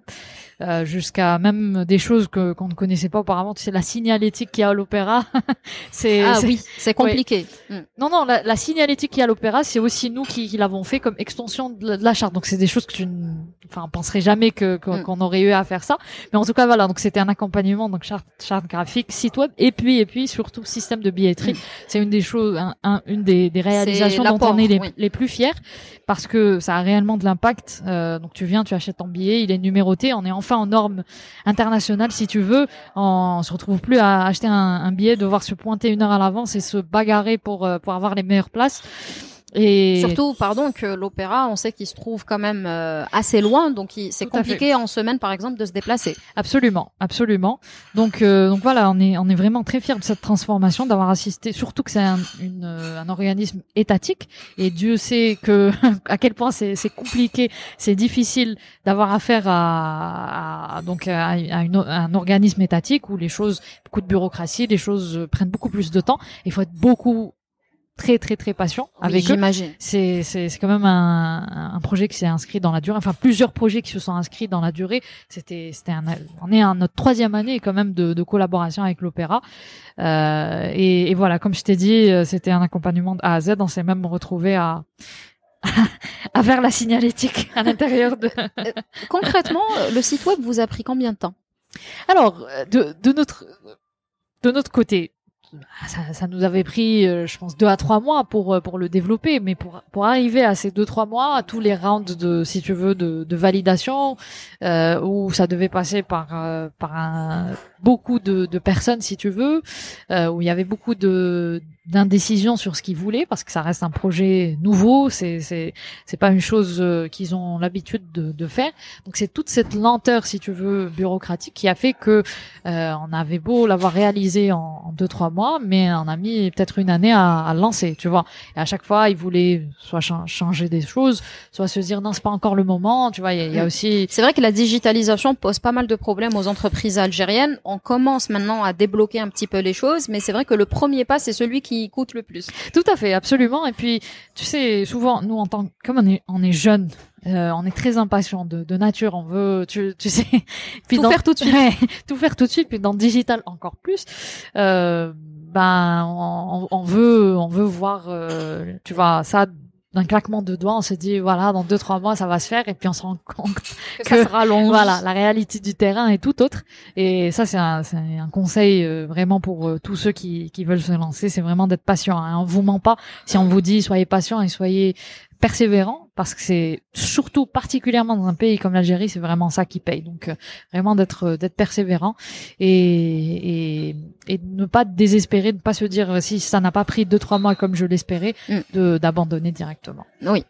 Euh, jusqu'à même des choses que qu'on ne connaissait pas auparavant. Tu sais, la signalétique qu'il y a à l'opéra, c'est ah oui, c'est compliqué. Mm. Non non, la, la signalétique qu'il y a à l'opéra, c'est aussi nous qui, qui l'avons fait comme extension de la, charte. Donc c'est des choses que tu ne, enfin, penserais jamais que mm. qu'on aurait eu à faire ça. Mais en tout cas voilà, donc c'était un accompagnement donc charte charte graphique, site web et puis et puis surtout système de billetterie. Mm. C'est une des choses, un, une des, des réalisations dont on est les, les plus fiers parce que ça a réellement de l'impact. Euh, donc tu viens, tu achètes ton billet, il est numéroté, on est en normes internationales si tu veux. On se retrouve plus à acheter un, un billet, devoir se pointer une heure à l'avance et se bagarrer pour euh, pour avoir les meilleures places. Et surtout, pardon, que l'opéra, on sait qu'il se trouve quand même euh, assez loin, donc c'est compliqué en semaine, par exemple, de se déplacer. Absolument, absolument. Donc, euh, donc voilà, on est on est vraiment très fiers de cette transformation, d'avoir assisté. Surtout que c'est un, une, un organisme étatique, et Dieu sait que à quel point c'est compliqué, c'est difficile d'avoir affaire à, à, donc à, une, un organisme étatique où les choses, beaucoup de bureaucratie, les choses prennent beaucoup plus de temps. Il faut être beaucoup très très très patient avec eux. C'est c'est c'est quand même un, un projet qui s'est inscrit dans la durée. Enfin plusieurs projets qui se sont inscrits dans la durée. C'était c'était un on est à notre troisième année quand même de, de collaboration avec l'opéra. Euh, et, et, voilà comme je t'ai dit euh, c'était un accompagnement de A à Z. On s'est même retrouvé à à faire la signalétique à l'intérieur de. Euh, concrètement, le site web vous a pris combien de temps? Alors de de notre de notre côté, ça, ça, nous avait pris, euh, je pense, deux à trois mois pour euh, pour le développer, mais pour pour arriver à ces deux trois mois, à tous les rounds de, si tu veux, de, de validation, euh, où ça devait passer par euh, par un, beaucoup de, de personnes, si tu veux, où il y avait beaucoup de d'indécision sur ce qu'ils voulaient parce que ça reste un projet nouveau, c'est c'est c'est pas une chose euh, qu'ils ont l'habitude de, de faire. Donc c'est toute cette lenteur, si tu veux, bureaucratique qui a fait que euh, on avait beau l'avoir réalisé en, en, deux trois mois, mais on a mis peut-être une année à, à lancer, tu vois. Et à chaque fois, ils voulaient soit changer des choses, soit se dire non c'est pas encore le moment, tu vois. Il y, a, mm. aussi. C'est vrai que la digitalisation pose pas mal de problèmes aux entreprises algériennes. On commence maintenant à débloquer un petit peu les choses, mais c'est vrai que le premier pas c'est celui qui coûte le plus. Tout à fait, absolument. Et puis, tu sais, souvent, nous, en tant comme on est, on est jeune, euh, on est très impatient de, de, nature. On veut, tu, tu sais, puis tout faire tout de suite, tout faire tout de suite. Puis dans le digital encore plus. Euh, ben, on, on, veut, on veut voir, euh, tu vois, ça d'un claquement de doigts, on se dit voilà, dans deux trois mois ça va se faire, et puis on se rend compte que, ça sera long. Voilà, la réalité du terrain est tout autre. Et ça, c'est un, un, conseil euh, vraiment pour euh, tous ceux qui, qui veulent se lancer, c'est vraiment d'être patient. Hein. On vous ment pas si on vous dit soyez patient et soyez persévérant parce que c'est surtout particulièrement dans un pays comme l'Algérie, c'est vraiment ça qui paye. Donc euh, vraiment d'être euh, d'être persévérant et, et et ne pas désespérer, ne pas se dire euh, si ça n'a pas pris deux trois mois comme je l'espérais, mm. de d'abandonner directement. Oui.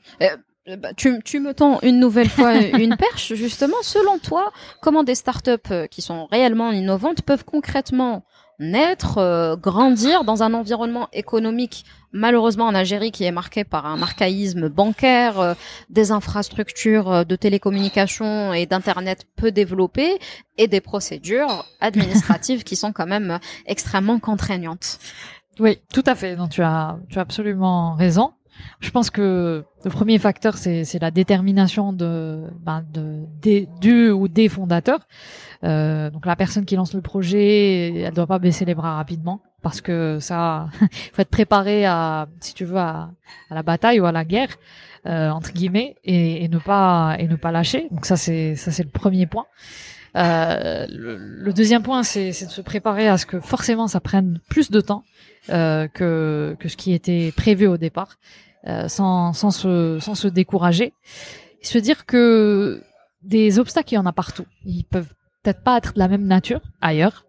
Bah, tu, tu me tends une nouvelle fois une perche, justement. Selon toi, comment des startups qui sont réellement innovantes peuvent concrètement naître, euh, grandir dans un environnement économique malheureusement en Algérie qui est marqué par un archaïsme bancaire, euh, des infrastructures euh, de télécommunications et d'internet peu développées et des procédures administratives qui sont quand même extrêmement contraignantes. Oui, tout à fait. Donc tu as tu as absolument raison. Je pense que le premier facteur, c'est la détermination de, ben, de, des, du ou des fondateurs. Euh, donc la personne qui lance le projet, elle doit pas baisser les bras rapidement parce que ça, faut être préparé à, si tu veux, à, à la bataille ou à la guerre euh, entre guillemets et, et, ne pas et ne pas lâcher. Donc ça c'est ça c'est le premier point. Euh, le, le, deuxième point, c'est, de se préparer à ce que forcément ça prenne plus de temps euh, que que ce qui était prévu au départ. Euh, sans, sans, se, sans se décourager. Et se dire que des obstacles, il y en a partout. Ils peuvent peut-être pas être de la même nature ailleurs,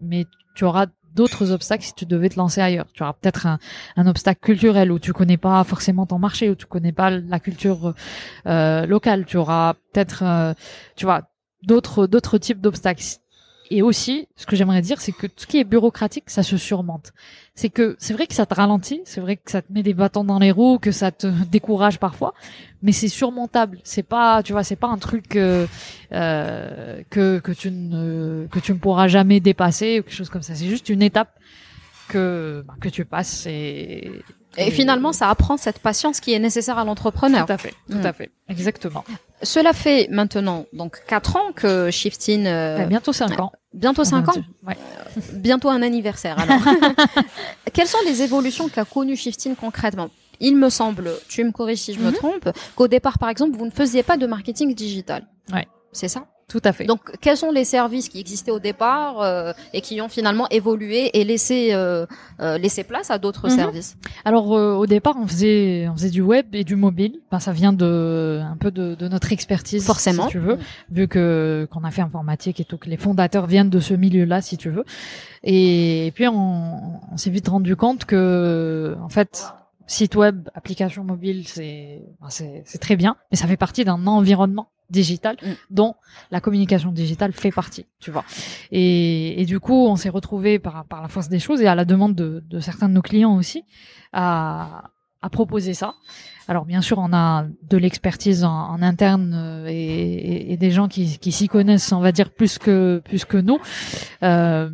mais tu auras d'autres obstacles si tu devais te lancer ailleurs. Tu auras peut-être un, un, obstacle culturel où tu connais pas forcément ton marché, où tu connais pas la culture euh, locale. Tu auras peut-être, euh, tu vois, d'autres d'autres types d'obstacles. Et aussi, ce que j'aimerais dire, c'est que tout ce qui est bureaucratique, ça se surmonte. C'est que c'est vrai que ça te ralentit, c'est vrai que ça te met des bâtons dans les roues, que ça te décourage parfois, mais c'est surmontable. C'est pas, tu vois, c'est pas un truc euh, euh, que que tu ne que tu ne pourras jamais dépasser ou quelque chose comme ça. C'est juste une étape que bah, que tu passes et et finalement, ça apprend cette patience qui est nécessaire à l'entrepreneur. Tout à fait, tout à fait, exactement. Cela fait maintenant donc quatre ans que Shiftin. Euh, bientôt cinq ans. Bientôt cinq ans. Ouais. bientôt un anniversaire. Alors, quelles sont les évolutions qu'a connues Shiftin concrètement? Il me semble, tu me corriges si je me trompe, qu'au départ, par exemple, vous ne faisiez pas de marketing digital. Ouais. C'est ça? Tout à fait. Donc, quels sont les services qui existaient au départ euh, et qui ont finalement évolué et laissé euh, euh, laissé place à d'autres Mhm. services? Alors euh, au départ, on faisait on faisait du web et du mobile. Ben, ça vient de un peu de, de notre expertise, Forcément. si tu veux, vu que qu'on a fait informatique et tout, que les fondateurs viennent de ce milieu-là, si tu veux. Et, puis on, on s'est vite rendu compte que en fait site web, application mobile, c'est ben, c'est c'est très bien, mais ça fait partie d'un environnement digital Mm. dont la communication digitale fait partie, tu vois. Et, et du coup, on s'est retrouvé par, par la force des choses et à la demande de, de certains de nos clients aussi à, à proposer ça. Alors bien sûr, on a de l'expertise en, en interne euh, et, et- et des gens qui, qui s'y connaissent, on va dire plus que plus que nous. Euh,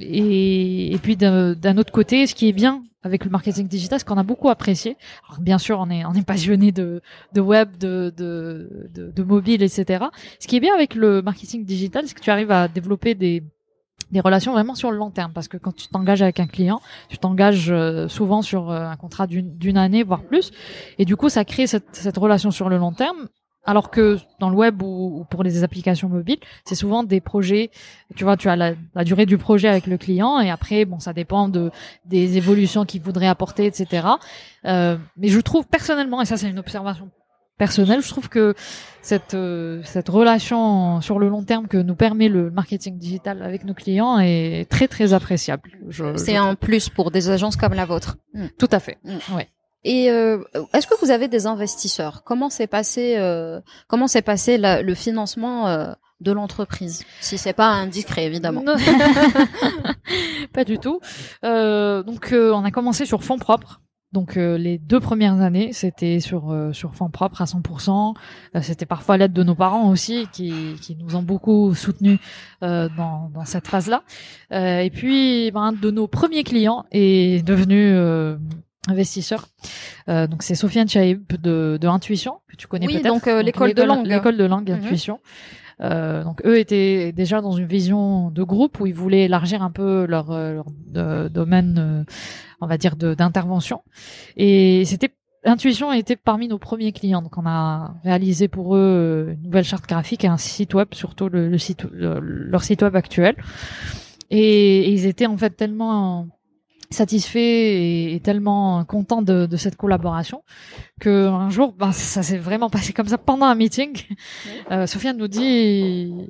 et, et puis d'un autre côté, ce qui est bien avec le marketing digital, ce qu'on a beaucoup apprécié. Alors bien sûr, on est on est passionné de de web, de de, de mobile, etc. Ce qui est bien avec le marketing digital, c'est que tu arrives à développer des des relations vraiment sur le long terme parce que quand tu t'engages avec un client, tu t'engages euh, souvent sur euh, un contrat d'une année voire plus et du coup ça crée cette, cette relation sur le long terme alors que dans le web ou, ou pour les applications mobiles, c'est souvent des projets, tu vois, tu as la, la durée du projet avec le client et après bon ça dépend de des évolutions qu'il voudrait apporter etc. Euh, mais je trouve personnellement et ça c'est une observation personnelle, je trouve que cette euh, cette relation sur le long terme que nous permet le marketing digital avec nos clients est très très appréciable. C'est un plus pour des agences comme la vôtre. tout à fait. Et euh, est-ce que vous avez des investisseurs? Comment s'est passé euh, comment s'est passé la- le financement euh, de l'entreprise? Si c'est pas indiscret évidemment. Pas du tout. Euh, donc euh, on a commencé sur fonds propres. Donc euh, les deux premières années, c'était sur euh, sur fonds propres à 100%. Euh, c'était parfois l'aide de nos parents aussi qui qui nous ont beaucoup soutenus euh, dans dans cette phase-là. Euh, et puis ben, un de nos premiers clients est devenu euh, investisseur. Euh, donc c'est Sofiane Chaib de de Intuition que tu connais Oui, peut-être. donc, euh, l'école de langue. L'école de langue Mhm. Intuition. Euh, donc eux étaient déjà dans une vision de groupe où ils voulaient élargir un peu leur, euh, leur euh, domaine, on va dire, d'intervention. Et c'était Intuition était parmi nos premiers clients. Donc on a réalisé pour eux une nouvelle charte graphique et un site web, surtout le, le site, le- leur site web actuel. Et, et ils étaient en fait tellement satisfaits et, tellement contents de, de cette collaboration que un jour, ben, ça s'est vraiment passé comme ça pendant un meeting. Euh, Sofiane nous dit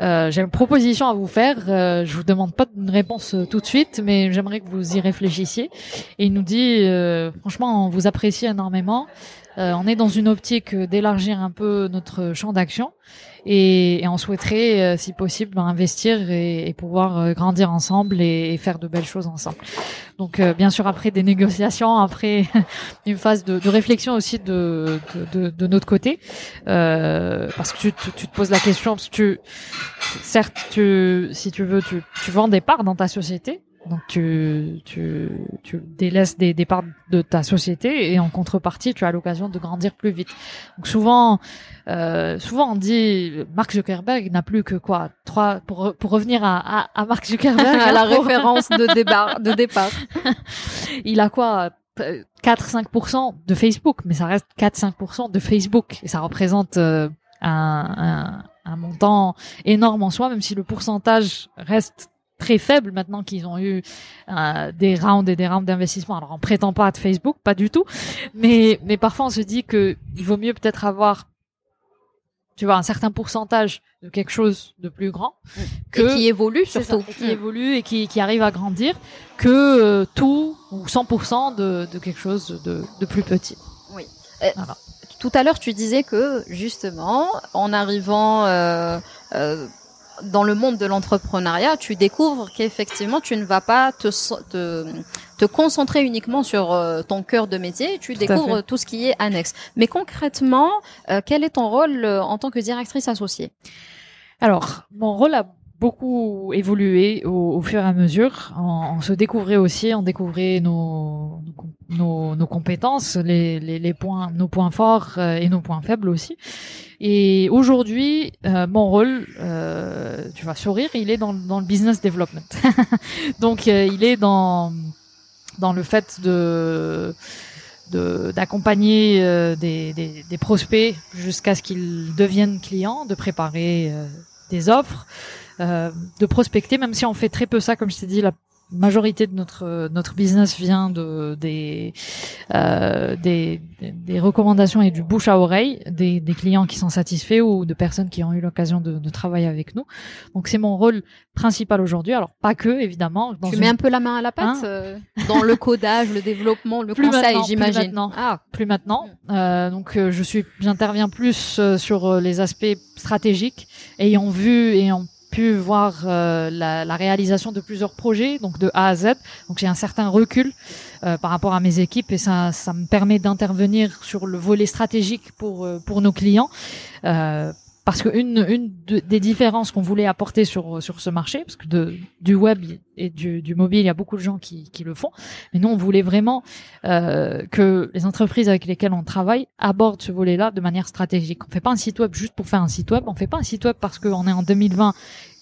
euh, j'ai une proposition à vous faire. Euh, je vous demande pas une réponse euh, tout de suite, mais j'aimerais que vous y réfléchissiez. Et il nous dit euh, franchement, on vous apprécie énormément. Euh, on est dans une optique d'élargir un peu notre champ d'action et, et on souhaiterait, euh, si possible, investir et, et pouvoir euh, grandir ensemble et, et faire de belles choses ensemble. Donc, euh, bien sûr, après des négociations, après une phase de, de réflexion aussi de, de, de, notre côté, euh, parce que tu, tu, tu te poses la question, parce que tu, certes, tu, si tu veux, tu, tu vends des parts dans ta société. Donc tu, tu, tu délaisses des, des parts de ta société et en contrepartie tu as l'occasion de grandir plus vite. Donc souvent, euh, souvent on dit Mark Zuckerberg n'a plus que quoi? Trois pour pour revenir à, à, à Mark Zuckerberg à la pour- référence de départ de départ. il a quoi? 4-5% de Facebook, mais ça reste 4-5% de Facebook et ça représente euh, un, un, un montant énorme en soi, même si le pourcentage reste très faible maintenant qu'ils ont eu euh, des rounds et des rounds d'investissement. Alors on prétend pas être Facebook, pas du tout, mais mais parfois on se dit que il vaut mieux peut-être avoir tu vois, un certain pourcentage de quelque chose de plus grand, que, et qui évolue surtout, qui mm. évolue et qui, qui arrive à grandir, que euh, tout ou 100% de, de quelque chose de, de plus petit. Oui. Euh, tout à l'heure, tu disais que justement, en arrivant euh, dans le monde de l'entrepreneuriat, tu découvres qu'effectivement, tu ne vas pas te, te, te concentrer uniquement sur euh, ton cœur de métier, tu découvres tout ce qui est annexe. Mais concrètement, euh, quel est ton rôle euh, en tant que directrice associée? Alors, mon rôle a beaucoup évolué au, fur et à mesure. On, se découvrait aussi, on découvrait nos, nos, nos compétences, les, les, les, points, nos points forts et nos points faibles aussi. Et aujourd'hui, mon rôle, euh, tu vas sourire, il est dans, dans le business development. Donc, il est dans dans le fait de d'accompagner euh, des, des, des, prospects jusqu'à ce qu'ils deviennent clients, de préparer euh, des offres, euh, de prospecter, même si on fait très peu ça, comme je t'ai dit, la majorité de notre notre business vient de des euh, des, des, recommandations et du bouche à oreille des, des clients qui sont satisfaits ou de personnes qui ont eu l'occasion de, de, travailler avec nous. Donc c'est mon rôle principal aujourd'hui. Alors pas que évidemment. tu mets un peu la main à la pâte hein euh, dans le codage, le développement, le conseil, j'imagine. Plus maintenant. Ah. Plus maintenant. Euh, donc euh, je suis, j'interviens plus euh, sur les aspects stratégiques, ayant vu et en pu voir euh, la, réalisation de plusieurs projets, donc de A à Z. Donc j'ai un certain recul euh, par rapport à mes équipes et ça, ça me permet d'intervenir sur le volet stratégique pour euh, pour nos clients. Parce qu'une une des différences qu'on voulait apporter sur sur ce marché, parce que de, du web et du, du mobile, il y a beaucoup de gens qui, qui le font, mais nous on voulait vraiment euh, que les entreprises avec lesquelles on travaille abordent ce volet-là de manière stratégique. On fait pas un site web juste pour faire un site web, on fait pas un site web parce qu'on est en 2020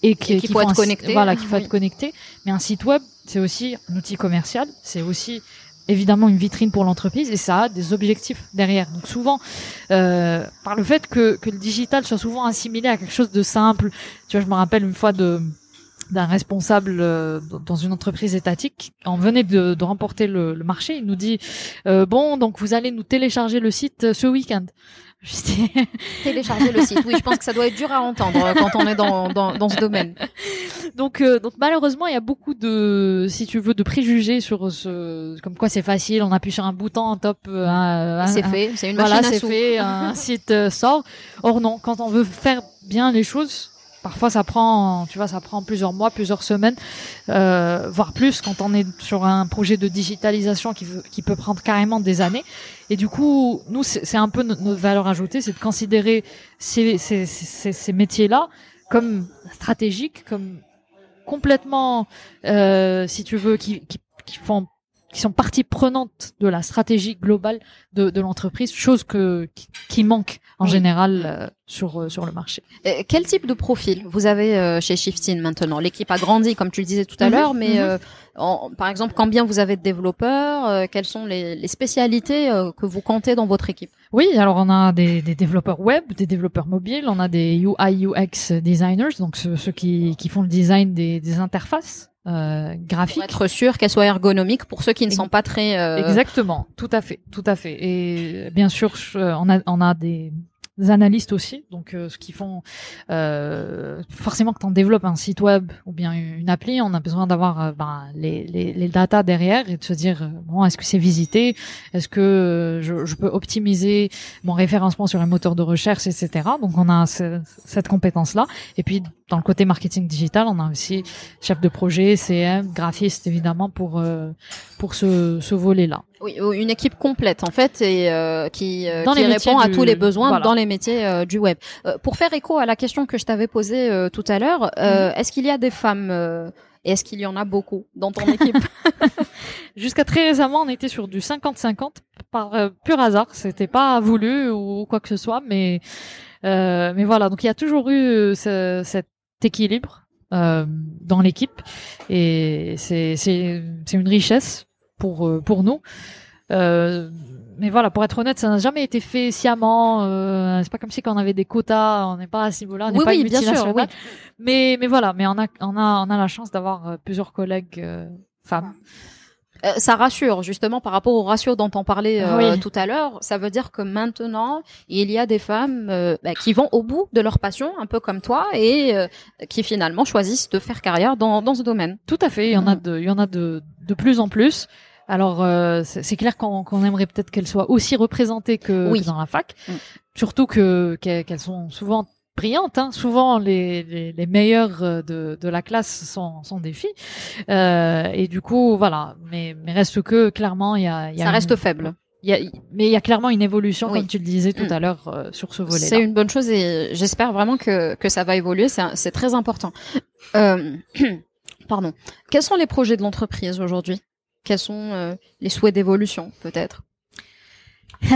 et qu'il faut, être connecté. Voilà, qu'il faut être connecté. Mais un site web, c'est aussi un outil commercial, c'est aussi évidemment une vitrine pour l'entreprise et ça a des objectifs derrière. Donc souvent, euh, par le fait que, que le digital soit souvent assimilé à quelque chose de simple, tu vois, je me rappelle une fois de d'un responsable euh, dans une entreprise étatique, on venait de, de remporter le, le, marché, il nous dit euh, bon donc vous allez nous télécharger le site euh, ce week-end. Télécharger le site. Oui, je pense que ça doit être dur à entendre euh, quand on est dans, dans, dans ce domaine. Donc, euh, donc malheureusement, il y a beaucoup de, si tu veux, de préjugés sur ce, comme quoi c'est facile, on appuie sur un bouton, top, euh, c'est fait, c'est une machine voilà, c'est fait, un site sort. Or non, quand on veut faire bien les choses, parfois ça prend, tu vois, ça prend plusieurs mois, plusieurs semaines, euh, voire plus quand on est sur un projet de digitalisation qui, peut prendre carrément des années. Et du coup, nous, c'est un peu notre, valeur ajoutée, c'est de considérer ces, métiers-là comme stratégiques, comme complètement, euh, si tu veux, qui font qui sont partie prenante de la stratégie globale de, de l'entreprise, chose que qui, qui manque en général euh, sur euh, sur le marché. Et quel type de profil vous avez euh, chez Shiftin maintenant? L'équipe a grandi, comme tu le disais tout à mhm. l'heure, mais en, par exemple, combien vous avez de développeurs Quelles sont les, les spécialités que vous comptez dans votre équipe? Oui, alors on a des, des, développeurs web, des développeurs mobiles, on a des UI UX designers, donc ceux, ceux qui, qui font le design des, des interfaces euh, graphique. Pour être sûr qu'elle soit ergonomique pour ceux qui ne sont pas très. Euh... Exactement, tout à fait, tout à fait. Et bien sûr, on a on a des analystes aussi, donc euh, ce qu'ils font euh, forcément quand on développe un site web ou bien une appli, on a besoin d'avoir euh, ben, les, les, les datas derrière et de se dire euh, bon est-ce que c'est visité, est-ce que je, je, peux optimiser mon référencement sur un moteur de recherche, etc. Donc on a cette compétence là. Et puis dans le côté marketing digital, on a aussi chef de projet, CM, graphiste évidemment pour pour ce, ce volet là. Oui, une équipe complète en fait et euh, qui, euh, qui répond à tous les besoins dans les métiers euh, du web. pour faire écho à la question que je t'avais posée tout à l'heure, mhm. est-ce qu'il y a des femmes et est-ce qu'il y en a beaucoup dans ton équipe Jusqu'à très récemment, on était sur du 50-50 par pur hasard. C'était pas voulu ou quoi que ce soit, mais mais voilà. Donc il y a toujours eu ce, cet équilibre dans l'équipe et c'est c'est c'est une richesse pour euh, pour nous. Euh, mais voilà, pour être honnête, ça n'a jamais été fait sciemment. Euh, c'est pas comme si quand on avait des quotas, on n'est pas à ce niveau-là, on n'est pas oui, bien sûr, oui. Mais mais voilà, mais on a on a on a la chance d'avoir plusieurs collègues femmes. Euh, ça rassure justement par rapport au ratio dont on parlait euh, tout à l'heure. Ça veut dire que maintenant il y a des femmes euh, bah, qui vont au bout de leur passion, un peu comme toi, et qui finalement choisissent de faire carrière dans, dans ce domaine. Tout à fait. Il y en a mm. de, il y en a de, de plus en plus. Alors c'est clair qu'on aimerait peut-être qu'elles soient aussi représentées que, dans la fac, mm. surtout que qu'elles sont souvent brillantes. Hein. Souvent, les, les, les meilleures euh, de, de la classe sont, sont des filles. Euh, et du coup, voilà. Mais, mais reste que, clairement, il y a... Y a Ça reste faible. Y a, mais il y a clairement une évolution, comme tu le disais tout mm. à l'heure, euh, sur ce volet. C'est une bonne chose et j'espère vraiment que, que ça va évoluer. C'est très important. Euh, pardon. Quels sont les projets de l'entreprise aujourd'hui? Quels sont euh, les souhaits d'évolution, peut-être?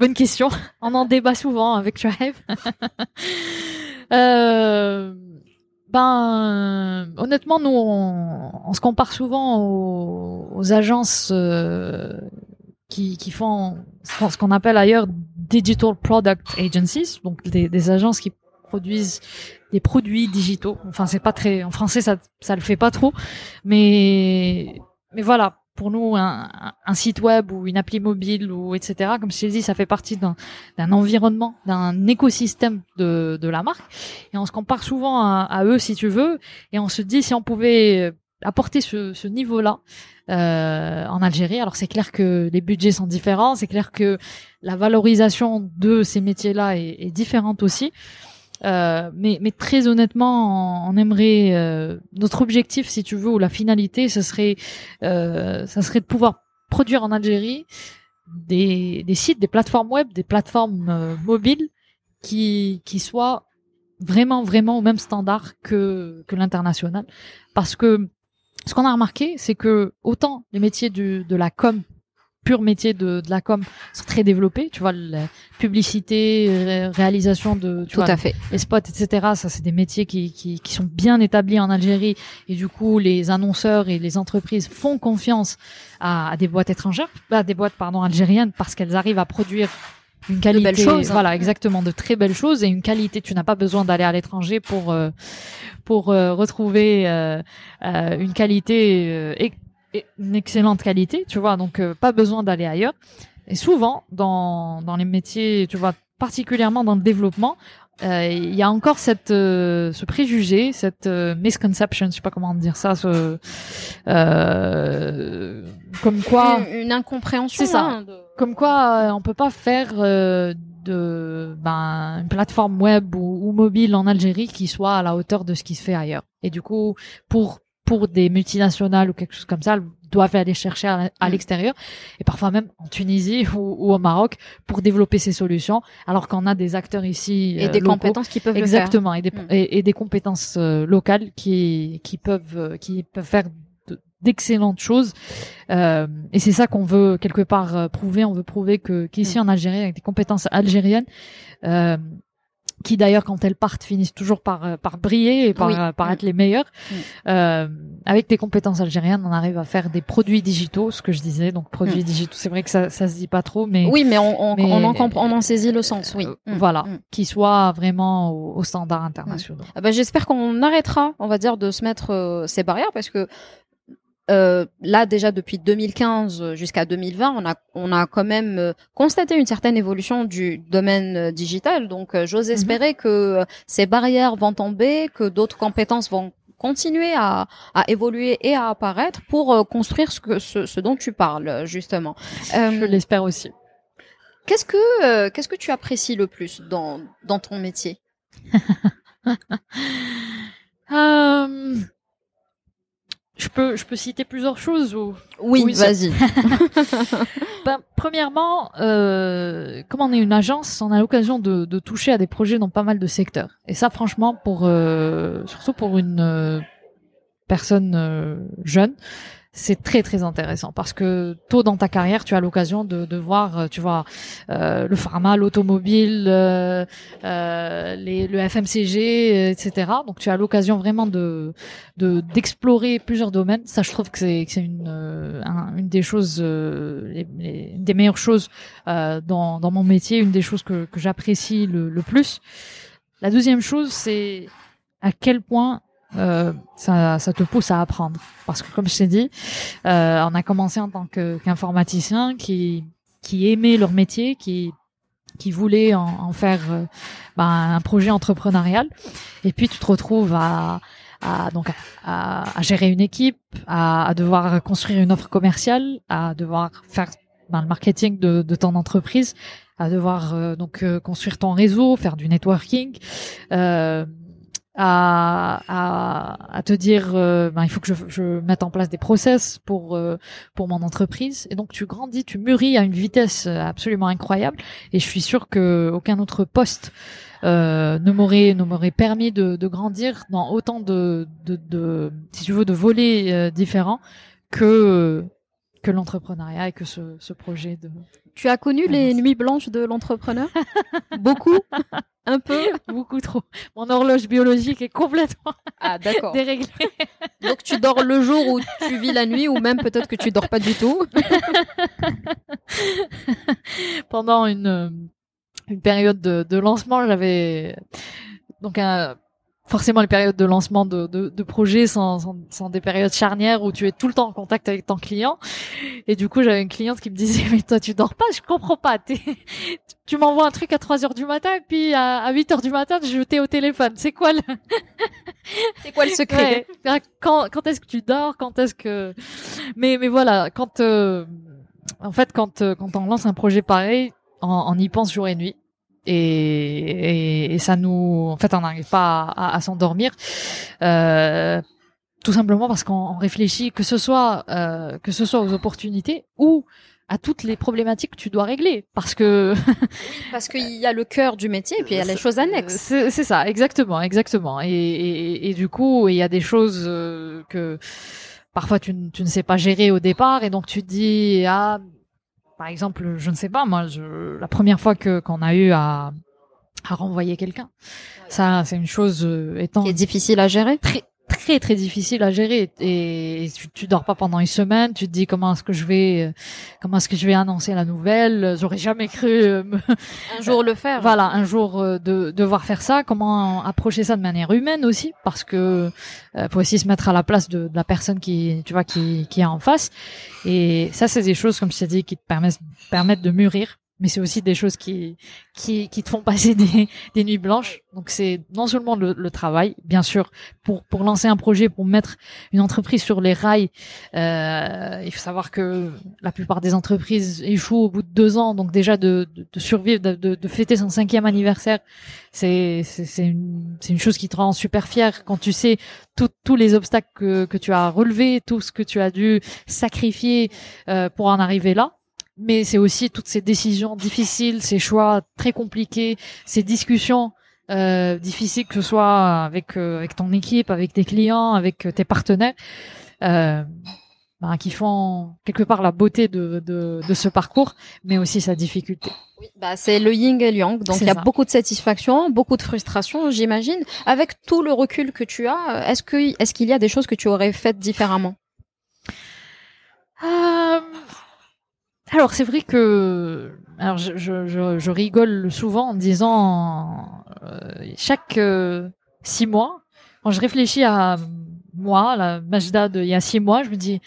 Bonne question. On en débat souvent avec Drive. euh, ben, honnêtement, nous, on, se compare souvent aux, agences euh, qui, font ce qu'on appelle ailleurs digital product agencies, donc des, des agences qui produisent des produits digitaux. Enfin, c'est pas très en français, ça ça le fait pas trop, mais mais voilà, pour nous un, un, site web ou une appli mobile ou etc. Comme je l'ai dit, ça fait partie d'un environnement, d'un écosystème de, de la marque. Et on se compare souvent à, à, eux, si tu veux, et on se dit si on pouvait apporter ce, ce niveau-là euh, en Algérie. Alors c'est clair que les budgets sont différents, c'est clair que la valorisation de ces métiers-là est, est différente aussi. Euh, mais, mais très honnêtement, on, aimerait euh, notre objectif, si tu veux, ou la finalité, ce serait, euh, ça serait de pouvoir produire en Algérie des, des sites, des plateformes web, des plateformes euh, mobiles qui, qui soient vraiment, vraiment au même standard que, que l'international. Parce que ce qu'on a remarqué, c'est que autant les métiers du, de la com pur métier de, de la com sont très développés. Tu vois, la publicité, réalisation de, tu Tout vois, à fait. les spots, etc. Ça, c'est des métiers qui, qui, qui, sont bien établis en Algérie. Et du coup, les annonceurs et les entreprises font confiance à, à des boîtes étrangères, à des boîtes, pardon, algériennes, parce qu'elles arrivent à produire une qualité, de belles choses, hein. voilà, exactement, de très belles choses et une qualité. Tu n'as pas besoin d'aller à l'étranger pour euh, pour euh, retrouver euh, une qualité une excellente qualité, tu vois, donc euh, pas besoin d'aller ailleurs. Et souvent, dans, dans les métiers, tu vois, particulièrement dans le développement, euh, il y a encore cette euh, ce préjugé, cette misconception, je sais pas comment dire ça, ce, comme quoi une, une incompréhension. C'est ça. Hein, comme quoi on peut pas faire de ben, une plateforme web ou, ou, mobile en Algérie qui soit à la hauteur de ce qui se fait ailleurs. Et du coup, pour pour des multinationales ou quelque chose comme ça, doivent aller chercher à, mm. l'extérieur et parfois même en Tunisie ou, au Maroc pour développer ces solutions, alors qu'on a des acteurs ici et des compétences qui peuvent exactement le faire. Et, des, mm. et, des compétences euh, locales qui qui peuvent euh, qui peuvent faire d'excellentes choses euh, et c'est ça qu'on veut quelque part euh, prouver on veut prouver que qu'ici mm. en Algérie avec des compétences algériennes euh, qui d'ailleurs quand elles partent finissent toujours par euh, par briller et par euh, par mm. être les meilleures. Mm. Euh, avec des compétences algériennes, on arrive à faire des produits digitaux, ce que je disais. Donc produits mm. digitaux, c'est vrai que ça ça se dit pas trop, mais oui, mais on on, on en comprend, on en saisit le sens, oui. Voilà, qui soit vraiment au, au standard international. Ah bah, j'espère qu'on arrêtera, on va dire, de se mettre ces barrières parce que euh, là déjà depuis 2015 jusqu'à 2020, on a on a quand même euh, constaté une certaine évolution du domaine euh, digital. Donc j'ose mhm. espérer que ces barrières vont tomber, que d'autres compétences vont continuer à, à, évoluer et à apparaître pour construire ce, que, ce, ce dont tu parles justement. Je l'espère aussi. Qu'est-ce que qu'est-ce que tu apprécies le plus dans dans ton métier? je peux, je peux citer plusieurs choses ou Oui, vas-y. ben, premièrement, euh, comme on est une agence, on a l'occasion de, de, toucher à des projets dans pas mal de secteurs. Et ça, franchement, pour euh, surtout pour une euh, personne euh, jeune, c'est très très intéressant parce que tôt dans ta carrière, tu as l'occasion de, de voir, euh, tu vois, euh, le pharma, l'automobile, euh, euh les, le FMCG, etc. Donc tu as l'occasion vraiment de d'explorer plusieurs domaines. Ça, je trouve que c'est une une des choses, les, une des meilleures choses dans dans mon métier, une des choses que que j'apprécie le, le plus. La deuxième chose, c'est à quel point euh, ça, ça te pousse à apprendre. Parce que comme je t'ai dit, euh, on a commencé en tant qu'informaticien qui qui aimait leur métier, qui qui voulait en, en faire euh, ben, un projet entrepreneurial. Et puis tu te retrouves à à donc à, à gérer une équipe, à, à devoir construire une offre commerciale, à devoir faire ben, le marketing de, de ton entreprise, à devoir euh, donc euh, construire ton réseau, faire du networking, euh, à, à, à te dire euh, ben, il faut que je, je mette en place des process pour euh, pour mon entreprise. Et donc tu grandis, tu mûris à une vitesse absolument incroyable. Et je suis sûre que aucun autre poste euh, ne m'aurait ne m'aurait permis de, de grandir dans autant de, de, de si tu veux de volets euh, différents que que l'entrepreneuriat et que ce, ce projet de Tu as connu Ah, les nuits blanches de l'entrepreneur? Beaucoup? Un peu? Beaucoup trop. Mon horloge biologique est complètement Ah d'accord. déréglée. Donc tu dors le jour où tu vis la nuit ou même peut-être que tu dors pas du tout? pendant une euh, une période de, de lancement j'avais donc un forcément les périodes de lancement de, de, de projets sont, sont, sont des périodes charnières où tu es tout le temps en contact avec ton client. Et du coup, j'avais une cliente qui me disait, mais toi, tu dors pas, je comprends pas. Tu m'envoies un truc à 3 heures du matin et puis à, à 8 heures du matin, je t'ai au téléphone. C'est quoi le... C'est quoi le secret Ouais. Quand, quand est-ce que tu dors Quand est-ce que... Mais, mais voilà, quand... euh, En fait, quand, euh, quand on lance un projet pareil, on, on y pense jour et nuit. Et, et, et ça nous... En fait, on n'arrive pas à, à- à s'endormir. Euh, tout simplement parce qu'on on réfléchit que ce soit euh, que ce soit aux opportunités ou à toutes les problématiques que tu dois régler parce que Parce qu'il y a le cœur du métier et puis il y a les choses annexes. c'est ça, exactement, exactement. Et, et, et du coup, il y a des choses euh, que parfois tu, ne- tu ne sais pas gérer au départ, et donc tu te dis ah, par exemple, je ne sais pas, moi, je, la première fois que qu'on a eu à à renvoyer quelqu'un, ça, c'est une chose euh, étant Qui est difficile à gérer? très très très difficile à gérer et tu, tu dors pas pendant une semaine tu te dis comment est-ce que je vais euh, comment est-ce que je vais annoncer la nouvelle? J'aurais jamais cru euh, me, Un jour le faire. voilà, un jour euh, de devoir faire ça, comment approcher ça de manière humaine aussi, parce que euh, faut aussi se mettre à la place de, de la personne qui, tu vois, qui, qui est en face. Et ça, c'est des choses, comme je t'ai dit, qui te permettent, permettent de mûrir. Mais c'est aussi des choses qui, qui, qui te font passer des, des nuits blanches. Donc c'est non seulement le, le travail, bien sûr, pour, pour lancer un projet, pour mettre une entreprise sur les rails. Euh, il faut savoir que la plupart des entreprises échouent au bout de deux ans. Donc déjà de, de, de survivre, de, de, fêter son cinquième anniversaire, c'est c'est une, une chose qui te rend super fier quand tu sais tous les obstacles que, que tu as relevés, tout ce que tu as dû sacrifier euh, pour en arriver là. Mais c'est aussi toutes ces décisions difficiles, ces choix très compliqués, ces discussions euh, difficiles que ce soit avec euh, avec ton équipe, avec tes clients, avec euh, tes partenaires, euh, ben, qui font quelque part la beauté de, de, de ce parcours, mais aussi sa difficulté. Oui, bah, c'est le yin et le yang. Donc il y a ça. beaucoup de satisfaction, beaucoup de frustration, j'imagine. Avec tout le recul que tu as, est-ce que est-ce qu'il y a des choses que tu aurais faites différemment? Euh, alors c'est vrai que alors je, je, rigole souvent en disant euh, chaque euh, six mois quand je réfléchis à moi la Majda de il y a six mois je me dis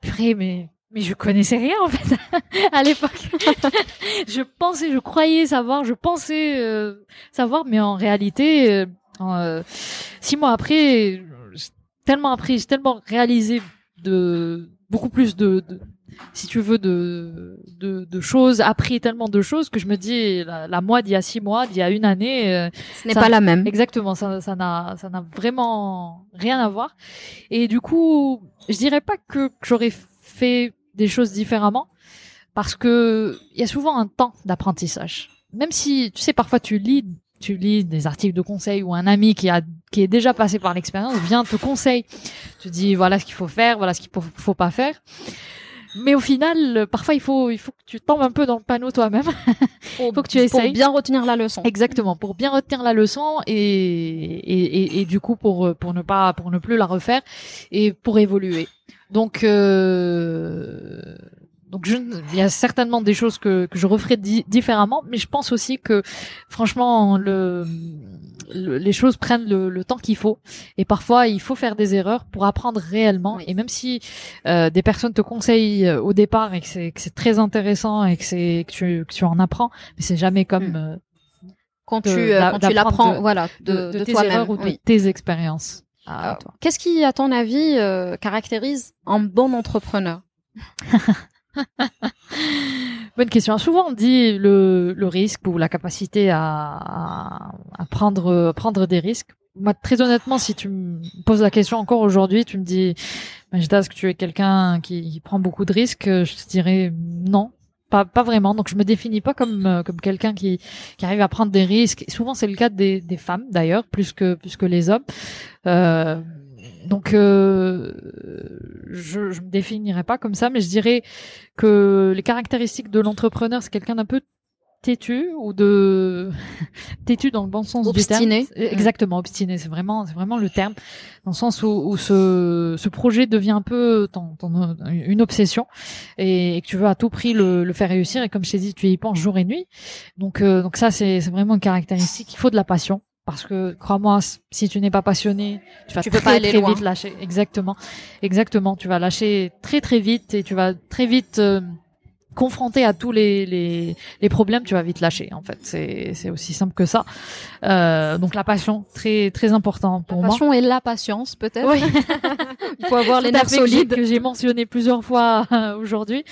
purée mais mais je connaissais rien en fait à l'époque. Je pensais je croyais savoir je pensais euh, savoir mais en réalité six mois après tellement appris j'ai tellement réalisé de beaucoup plus de, de si tu veux, de, de, de choses, appris tellement de choses que je me dis, la, la moi d'il y a six mois, d'il y a une année, euh, Ce n'est pas la même. exactement, ça, ça n'a, ça n'a vraiment rien à voir. Et du coup, je dirais pas que, que j'aurais fait des choses différemment, parce que il y a souvent un temps d'apprentissage. Même si, tu sais, parfois tu lis, tu lis des articles de conseil ou un ami qui a, qui est déjà passé par l'expérience vient te conseille. Tu dis, voilà ce qu'il faut faire, voilà ce qu'il faut, faut pas faire. Mais au final, parfois il faut, il faut que tu tombes un peu dans le panneau toi-même. Faut, faut que tu pour essayes. bien retenir la leçon. Exactement, pour bien retenir la leçon et, et, et, et du coup pour, pour ne pas, pour ne plus la refaire et pour évoluer. Donc, euh, Donc je, il y a certainement des choses que, que je referais différemment, mais je pense aussi que franchement le, les choses prennent le, le temps qu'il faut et parfois il faut faire des erreurs pour apprendre réellement. Et même si euh, des personnes te conseillent euh, au départ et que c'est très intéressant et que c'est que tu, que tu en apprends, mais c'est jamais comme mm. euh, quand tu euh, quand tu l'apprends, voilà, de, de, tes erreurs ou de tes expériences. Qu'est-ce qui, à ton avis, caractérise un bon entrepreneur? Bonne question. Souvent on dit le, le risque ou la capacité à, à, prendre prendre des risques. Moi, très honnêtement, si tu me poses la question encore aujourd'hui, tu me dis, est-ce que tu es quelqu'un qui, qui, prend beaucoup de risques, je te dirais non, pas, pas vraiment. Donc je me définis pas comme comme quelqu'un qui, qui arrive à prendre des risques. souvent c'est le cas des, des femmes d'ailleurs, plus que plus que les hommes. Euh, donc, euh, je, je me définirais pas comme ça, mais je dirais que les caractéristiques de l'entrepreneur, c'est quelqu'un d'un peu têtu ou de têtu dans le bon sens obstiné. du terme. Exactement, obstiné. C'est vraiment, c'est vraiment le terme dans le sens où, où ce, ce projet devient un peu ton, ton, une obsession et, que tu veux à tout prix le, le, faire réussir. Et comme je t'ai dit, tu y penses jour et nuit. Donc, euh, donc ça, c'est vraiment une caractéristique. Il faut de la passion. Parce que crois-moi, si tu n'es pas passionné, tu vas tu très, peux pas aller très loin. vite lâcher. Exactement, exactement. Tu vas lâcher très très vite et tu vas très vite euh, confronté à tous les, les, les, problèmes, tu vas vite lâcher. En fait, c'est c'est aussi simple que ça. Euh, donc la passion, très très important pour moi. La passion et la patience, peut-être. Oui. Il faut avoir les nerfs solides que j'ai mentionné plusieurs fois aujourd'hui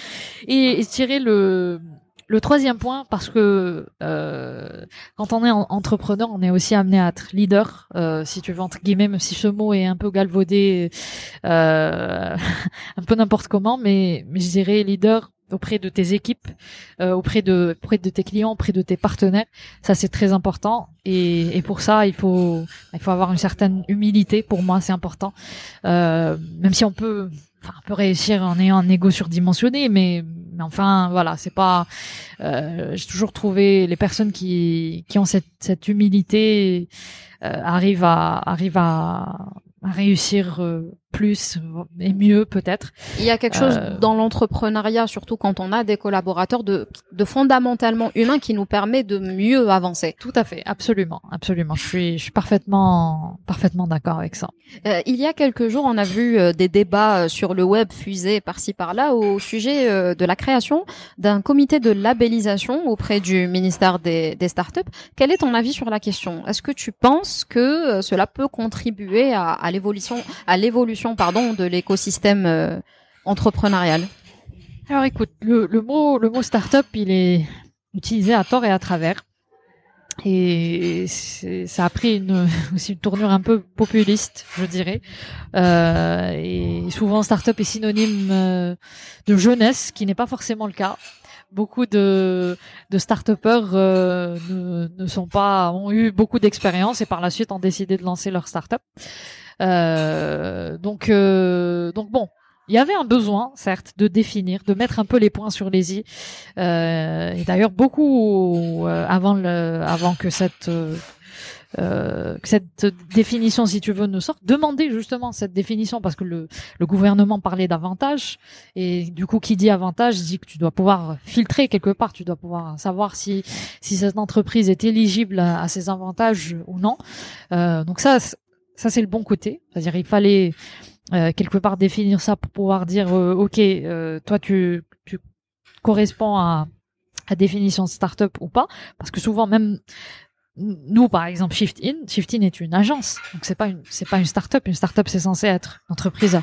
et, et tirer le le troisième point, parce que euh, quand on est entrepreneur, on est aussi amené à être leader, euh, si tu veux entre guillemets, même si ce mot est un peu galvaudé, euh, un peu n'importe comment, mais, je dirais leader auprès de tes équipes, auprès de tes clients, auprès de tes partenaires. Ça c'est très important et, et pour ça il faut avoir une certaine humilité. Pour moi c'est important, même si on peut on peut réussir en ayant un ego surdimensionné, mais, enfin voilà, c'est pas. Euh, J'ai toujours trouvé les personnes qui ont cette humilité euh, arrivent à réussir euh, plus et mieux peut-être. Il y a quelque chose euh... dans l'entrepreneuriat, surtout quand on a des collaborateurs, de, de fondamentalement humain qui nous permet de mieux avancer. Tout à fait, absolument, absolument. Je suis, je suis parfaitement, parfaitement d'accord avec ça. Euh, il y a quelques jours, on a vu euh, des débats sur le web fusés par-ci par-là au sujet de la création d'un comité de labellisation auprès du ministère des, des startups. Quel est ton avis sur la question? Est-ce que tu penses que cela peut contribuer à, à l'évolution, à l'évolution pardon de l'écosystème euh, entrepreneurial Alors écoute, le, mot le mot startup, il est utilisé à tort et à travers. Et ça a pris une, aussi une tournure un peu populiste, je dirais. Euh, et souvent, startup est synonyme euh, de jeunesse, ce qui n'est pas forcément le cas. Beaucoup de, de start-upers ne sont pas, ont eu beaucoup d'expérience et par la suite ont décidé de lancer leur start-up. Euh, donc, euh, donc bon, il y avait un besoin, certes, de définir, de mettre un peu les points sur les i. Euh, et d'ailleurs, beaucoup euh, avant le, avant que cette euh, que cette définition, si tu veux, ne sorte, demander justement cette définition parce que le, le gouvernement parlait d'avantages et du coup, qui dit avantage dit que tu dois pouvoir filtrer quelque part, tu dois pouvoir savoir si si cette entreprise est éligible à, à ces avantages ou non. Euh, donc ça, ça c'est le bon côté, c'est-à-dire il fallait euh, quelque part définir ça pour pouvoir dire euh, ok, euh, toi tu, tu corresponds à à définition de start-up ou pas, parce que souvent même nous par exemple Shift In, Shift In est une agence, donc c'est pas une c'est pas une start-up, une start-up c'est censé être une entreprise à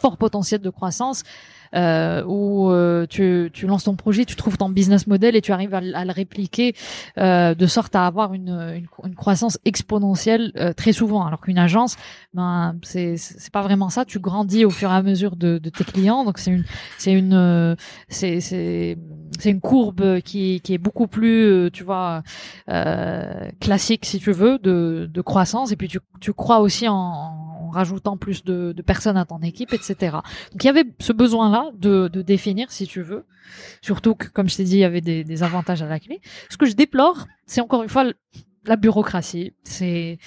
fort potentiel de croissance euh, où euh, tu, tu lances ton projet, tu trouves ton business model et tu arrives à, le répliquer euh, de sorte à avoir une, une, croissance exponentielle euh, très souvent. Alors qu'une agence, ben c'est c'est pas vraiment ça. Tu grandis au fur et à mesure de, de tes clients, donc c'est une c'est une euh, c'est c'est c'est une courbe qui qui est beaucoup plus euh, tu vois classique si tu veux de de croissance et puis tu tu crois aussi en rajoutant plus de, de personnes à ton équipe, etc. Donc il y avait ce besoin-là de, de définir, si tu veux. Surtout que, comme je t'ai dit, il y avait des, des avantages à la clé. Ce que je déplore, c'est encore une fois la bureaucratie. C'est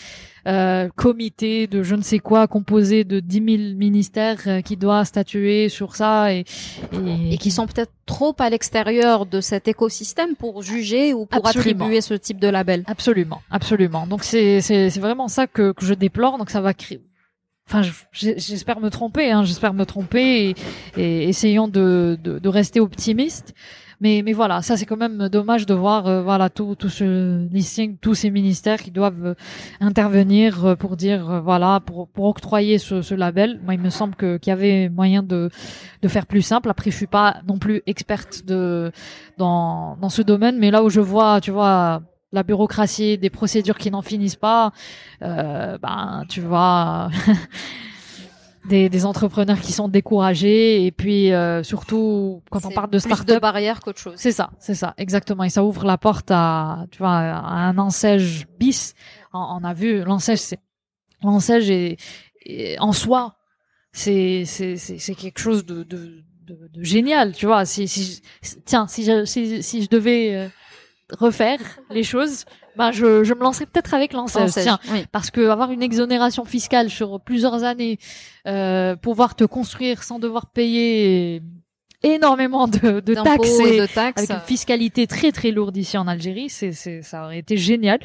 euh, comité de je ne sais quoi composé de 10 000 ministères euh, qui doit statuer sur ça et, et, qui sont peut-être trop à l'extérieur de cet écosystème pour juger ou pour attribuer ce type de label. Absolument, absolument. Donc c'est c'est vraiment ça que, que je déplore. Donc ça va créer enfin j'espère me tromper hein, j'espère me tromper et, essayons de, de, de, rester optimiste mais mais voilà ça c'est quand même dommage de voir euh, voilà tout tout ce listing tous ces ministères qui doivent euh, intervenir euh, pour dire voilà pour pour octroyer ce, ce label. Moi il me semble que qu'il y avait moyen de de faire plus simple. Après je suis pas non plus experte de dans dans ce domaine mais là où je vois tu vois la bureaucratie, des procédures qui n'en finissent pas, euh, ben tu vois des, des, entrepreneurs qui sont découragés et puis euh, surtout quand on parle de start-up, de barrières qu'autre chose. C'est ça, c'est ça, exactement. Et ça ouvre la porte à tu vois à un ensège bis. On, a vu l'ensège, c'est l'ensège est, en soi, c'est c'est c'est quelque chose de, de de, de, génial, tu vois. Si, si, tiens, si je, si, si je devais euh, refaire les choses, bah je, je me lancerai peut-être avec l'ANSES, tiens, parce que avoir une exonération fiscale sur plusieurs années, euh, pouvoir te construire sans devoir payer énormément de, de taxes, et, de taxes. avec une fiscalité très très lourde ici en Algérie, c'est c'est ça aurait été génial.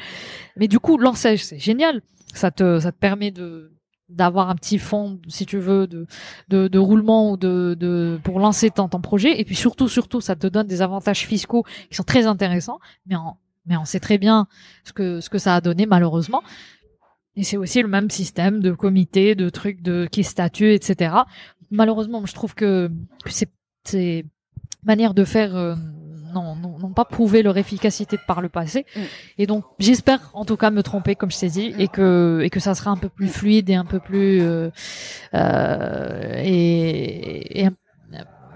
Mais du coup, l'ANSES, c'est génial, ça te ça te permet de d'avoir un petit fond, si tu veux, de, de, de roulement ou de, de pour lancer ton, ton projet. Et puis surtout, surtout, ça te donne des avantages fiscaux qui sont très intéressants. Mais on, mais on sait très bien ce que ce que ça a donné malheureusement. Et c'est aussi le même système de comité, de trucs, de qui statut, etc. Malheureusement, je trouve que c'est c'est manière de faire euh, n'ont pas prouvé leur efficacité par le passé. Mm. Et donc, j'espère en tout cas me tromper, comme je t'ai dit, et que et que ça sera un peu plus fluide et un peu plus euh, euh, et, et un,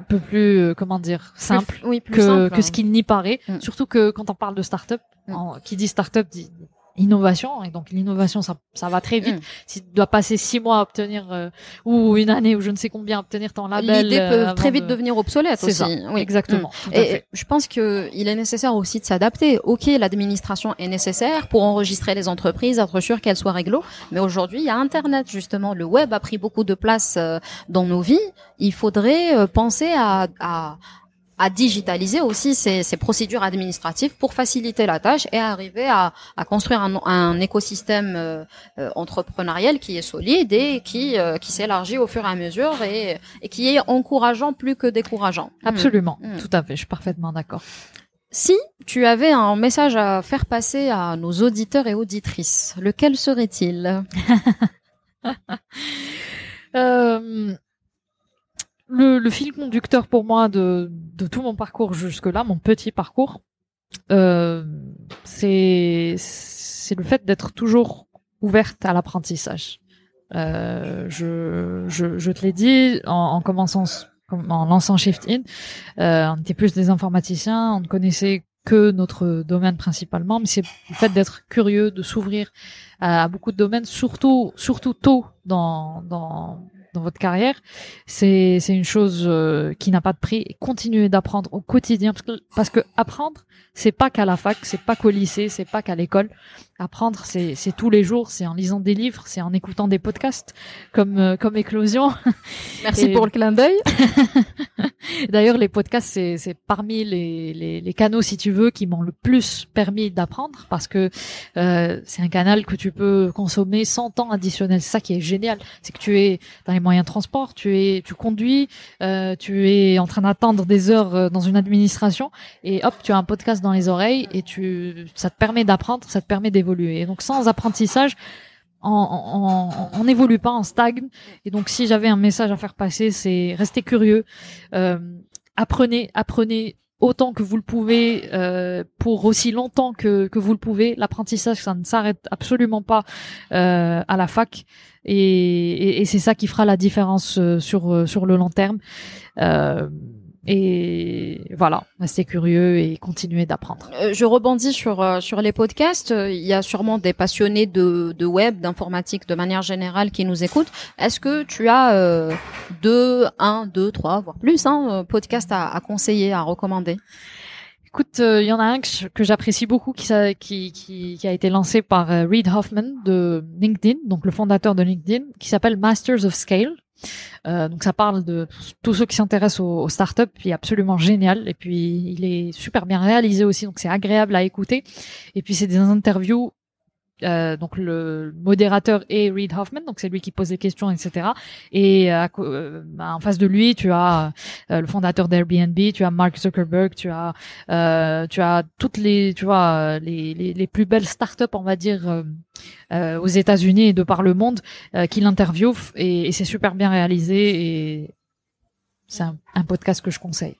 peu plus euh, comment dire simple oui, plus que simple, que ce qu'il n'y paraît. Mm. Surtout que quand on parle de start-up, mm. qui dit start-up dit innovation et donc l'innovation ça, ça va très vite mm. si tu dois passer six mois à obtenir euh, ou une année ou je ne sais combien à obtenir ton label l'idée peut euh, très vite devenir obsolète aussi ça. oui exactement mm. et je pense que il est nécessaire aussi de s'adapter ok l'administration est nécessaire pour enregistrer les entreprises être sûr qu'elles soient réglo mais aujourd'hui il y a internet justement le web a pris beaucoup de place euh, dans nos vies il faudrait penser à, à à digitaliser aussi ces, ces, procédures administratives pour faciliter la tâche et arriver à, à construire un, un écosystème euh, euh, entrepreneurial qui est solide et qui, euh, qui s'élargit au fur et à mesure et, et, qui est encourageant plus que décourageant. Absolument, mmh. tout à fait, je suis parfaitement d'accord. Si tu avais un message à faire passer à nos auditeurs et auditrices, lequel serait-il? Euh, le, le, fil conducteur pour moi de, de tout mon parcours jusque-là, mon petit parcours, euh, c'est le fait d'être toujours ouverte à l'apprentissage. Euh, je, je, je, te l'ai dit en, en, commençant en lançant Shift In, euh, on était plus des informaticiens, on ne connaissait que notre domaine principalement, mais c'est le fait d'être curieux, de s'ouvrir à, à, beaucoup de domaines, surtout surtout tôt dans dans dans votre carrière, c'est c'est une chose euh, qui n'a pas de prix. Et continuez d'apprendre au quotidien parce que parce que apprendre, c'est pas qu'à la fac, c'est pas qu'au lycée, c'est pas qu'à l'école. Apprendre, c'est c'est tous les jours, c'est en lisant des livres, c'est en écoutant des podcasts comme euh, comme Éclosion. Merci pour le clin d'œil. D'ailleurs, les podcasts, c'est c'est parmi les, les, les canaux, si tu veux, qui m'ont le plus permis d'apprendre parce que euh, c'est un canal que tu peux consommer sans temps additionnel. C'est ça qui est génial, c'est que tu es dans les moyens de transport, tu es, tu conduis, euh, tu es en train d'attendre des heures euh, dans une administration et hop, tu as un podcast dans les oreilles et tu, ça te permet d'apprendre, ça te permet d'évoluer. Et donc sans apprentissage, on n'évolue pas, on stagne. Et donc si j'avais un message à faire passer, c'est restez curieux, euh, apprenez, apprenez autant que vous le pouvez pour aussi longtemps que, que vous le pouvez. L'apprentissage, ça ne s'arrête absolument pas à la fac et, c'est ça qui fera la différence euh, sur euh, sur le long terme. Euh, et voilà, restez curieux et continuez d'apprendre. Je rebondis sur sur les podcasts. Il y a sûrement des passionnés de, de web, d'informatique de manière générale qui nous écoutent. Est-ce que tu as deux, un, deux, trois, voire plus, hein, podcasts à conseiller, à recommander? Écoute, il y en a un que j'apprécie beaucoup qui, a été lancé par Reid Hoffman de LinkedIn, donc le fondateur de LinkedIn, qui s'appelle Masters of Scale. Euh, donc ça parle de tous ceux qui s'intéressent aux, aux, startups, puis absolument génial. Et puis il est super bien réalisé aussi, donc c'est agréable à écouter. Et puis c'est des interviews euh, donc le modérateur est Reid Hoffman, donc c'est lui qui pose les questions, etc. Et euh, euh, bah, en face de lui, tu as le fondateur d'Airbnb, tu as Mark Zuckerberg, tu as tu as toutes les tu vois les, les, plus belles startups, on va dire aux États-Unis et de par le monde qui l'interviewent et, et c'est super bien réalisé et c'est un, podcast que je conseille.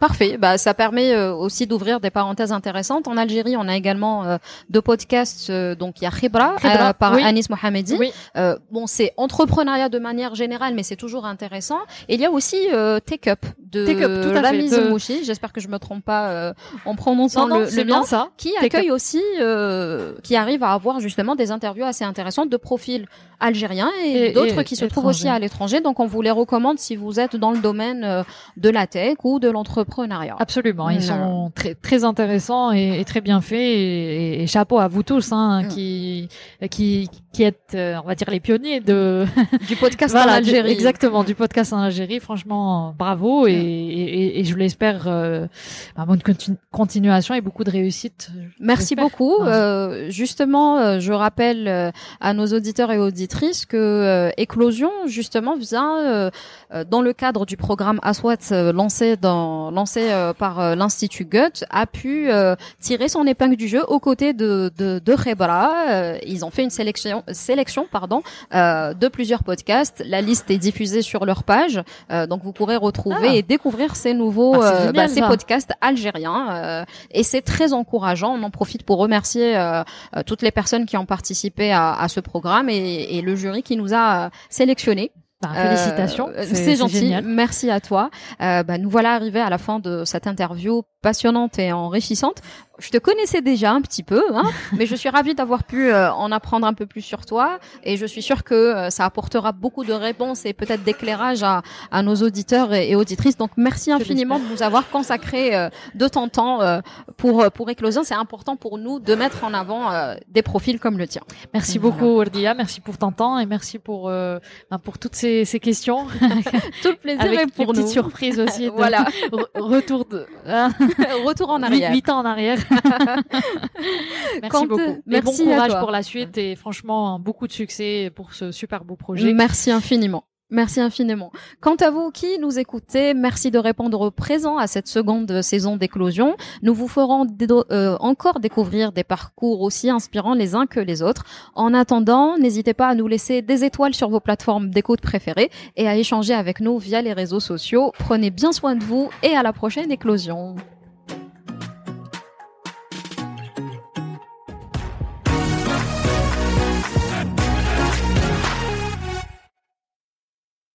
Parfait. Bah, ça permet euh, aussi d'ouvrir des parenthèses intéressantes. En Algérie, on a également euh, deux podcasts. Euh, donc, il y a Khibra, par Anis Mohamedi. bon, c'est entrepreneuriat de manière générale, mais c'est toujours intéressant. Et il y a aussi Take Up de Ramiz de... Mouchi. J'espère que je me trompe pas en prononçant le, le nom. Ça. Qui accueille aussi, qui arrive à avoir justement des interviews assez intéressantes de profils algériens et, d'autres qui se trouvent aussi à l'étranger. Donc, on vous les recommande si vous êtes dans le domaine de la tech ou de l'entreprise Absolument, ils sont très très intéressants et, très bien faits et, chapeau à vous tous hein, mm. qui qui qui êtes euh, on va dire les pionniers de du podcast en Algérie. exactement, du podcast en Algérie. Franchement, bravo et, mm. je l'espère euh, bah, bonne continuation et beaucoup de réussite. Merci beaucoup. Euh, justement, euh, je rappelle à nos auditeurs et auditrices que Éclosion justement vient dans le cadre du programme Aswat lancé dans lancé euh, par euh, l'Institut Goethe, a pu euh, tirer son épingle du jeu aux côtés de, de, de ils ont fait une sélection, sélection pardon, de plusieurs podcasts. La liste est diffusée sur leur page, donc vous pourrez retrouver ah. et découvrir ces nouveaux ah, bah, ces podcasts algériens. et c'est très encourageant. On en profite pour remercier toutes les personnes qui ont participé à, à ce programme et, et, le jury qui nous a sélectionnés. Bah, félicitations, euh, c'est gentil. Merci à toi. Euh, bah, nous voilà arrivés à la fin de cette interview passionnante et enrichissante je te connaissais déjà un petit peu, hein, mais je suis ravie d'avoir pu euh, en apprendre un peu plus sur toi et je suis sûre que euh, ça apportera beaucoup de réponses et peut-être d'éclairage à, à, nos auditeurs et, auditrices. Donc merci infiniment de nous avoir consacré euh, de ton temps pour pour Éclosion. C'est important pour nous de mettre en avant des profils comme le tien. Merci beaucoup Ordia, merci pour ton temps et merci pour ben, pour toutes ces, ces questions. Tout le plaisir Avec est pour nous. Petite surprise aussi. voilà. retour de hein. retour en arrière. 8 ans en arrière. merci beaucoup. Merci bon courage pour la suite et franchement, beaucoup de succès pour ce super beau projet. Merci infiniment. Merci infiniment. Quant à vous qui nous écoutez, merci de répondre présent à cette seconde saison d'éclosion. Nous vous ferons euh, encore découvrir des parcours aussi inspirants les uns que les autres. En attendant, n'hésitez pas à nous laisser des étoiles sur vos plateformes d'écoute préférées et à échanger avec nous via les réseaux sociaux. Prenez bien soin de vous et à la prochaine éclosion.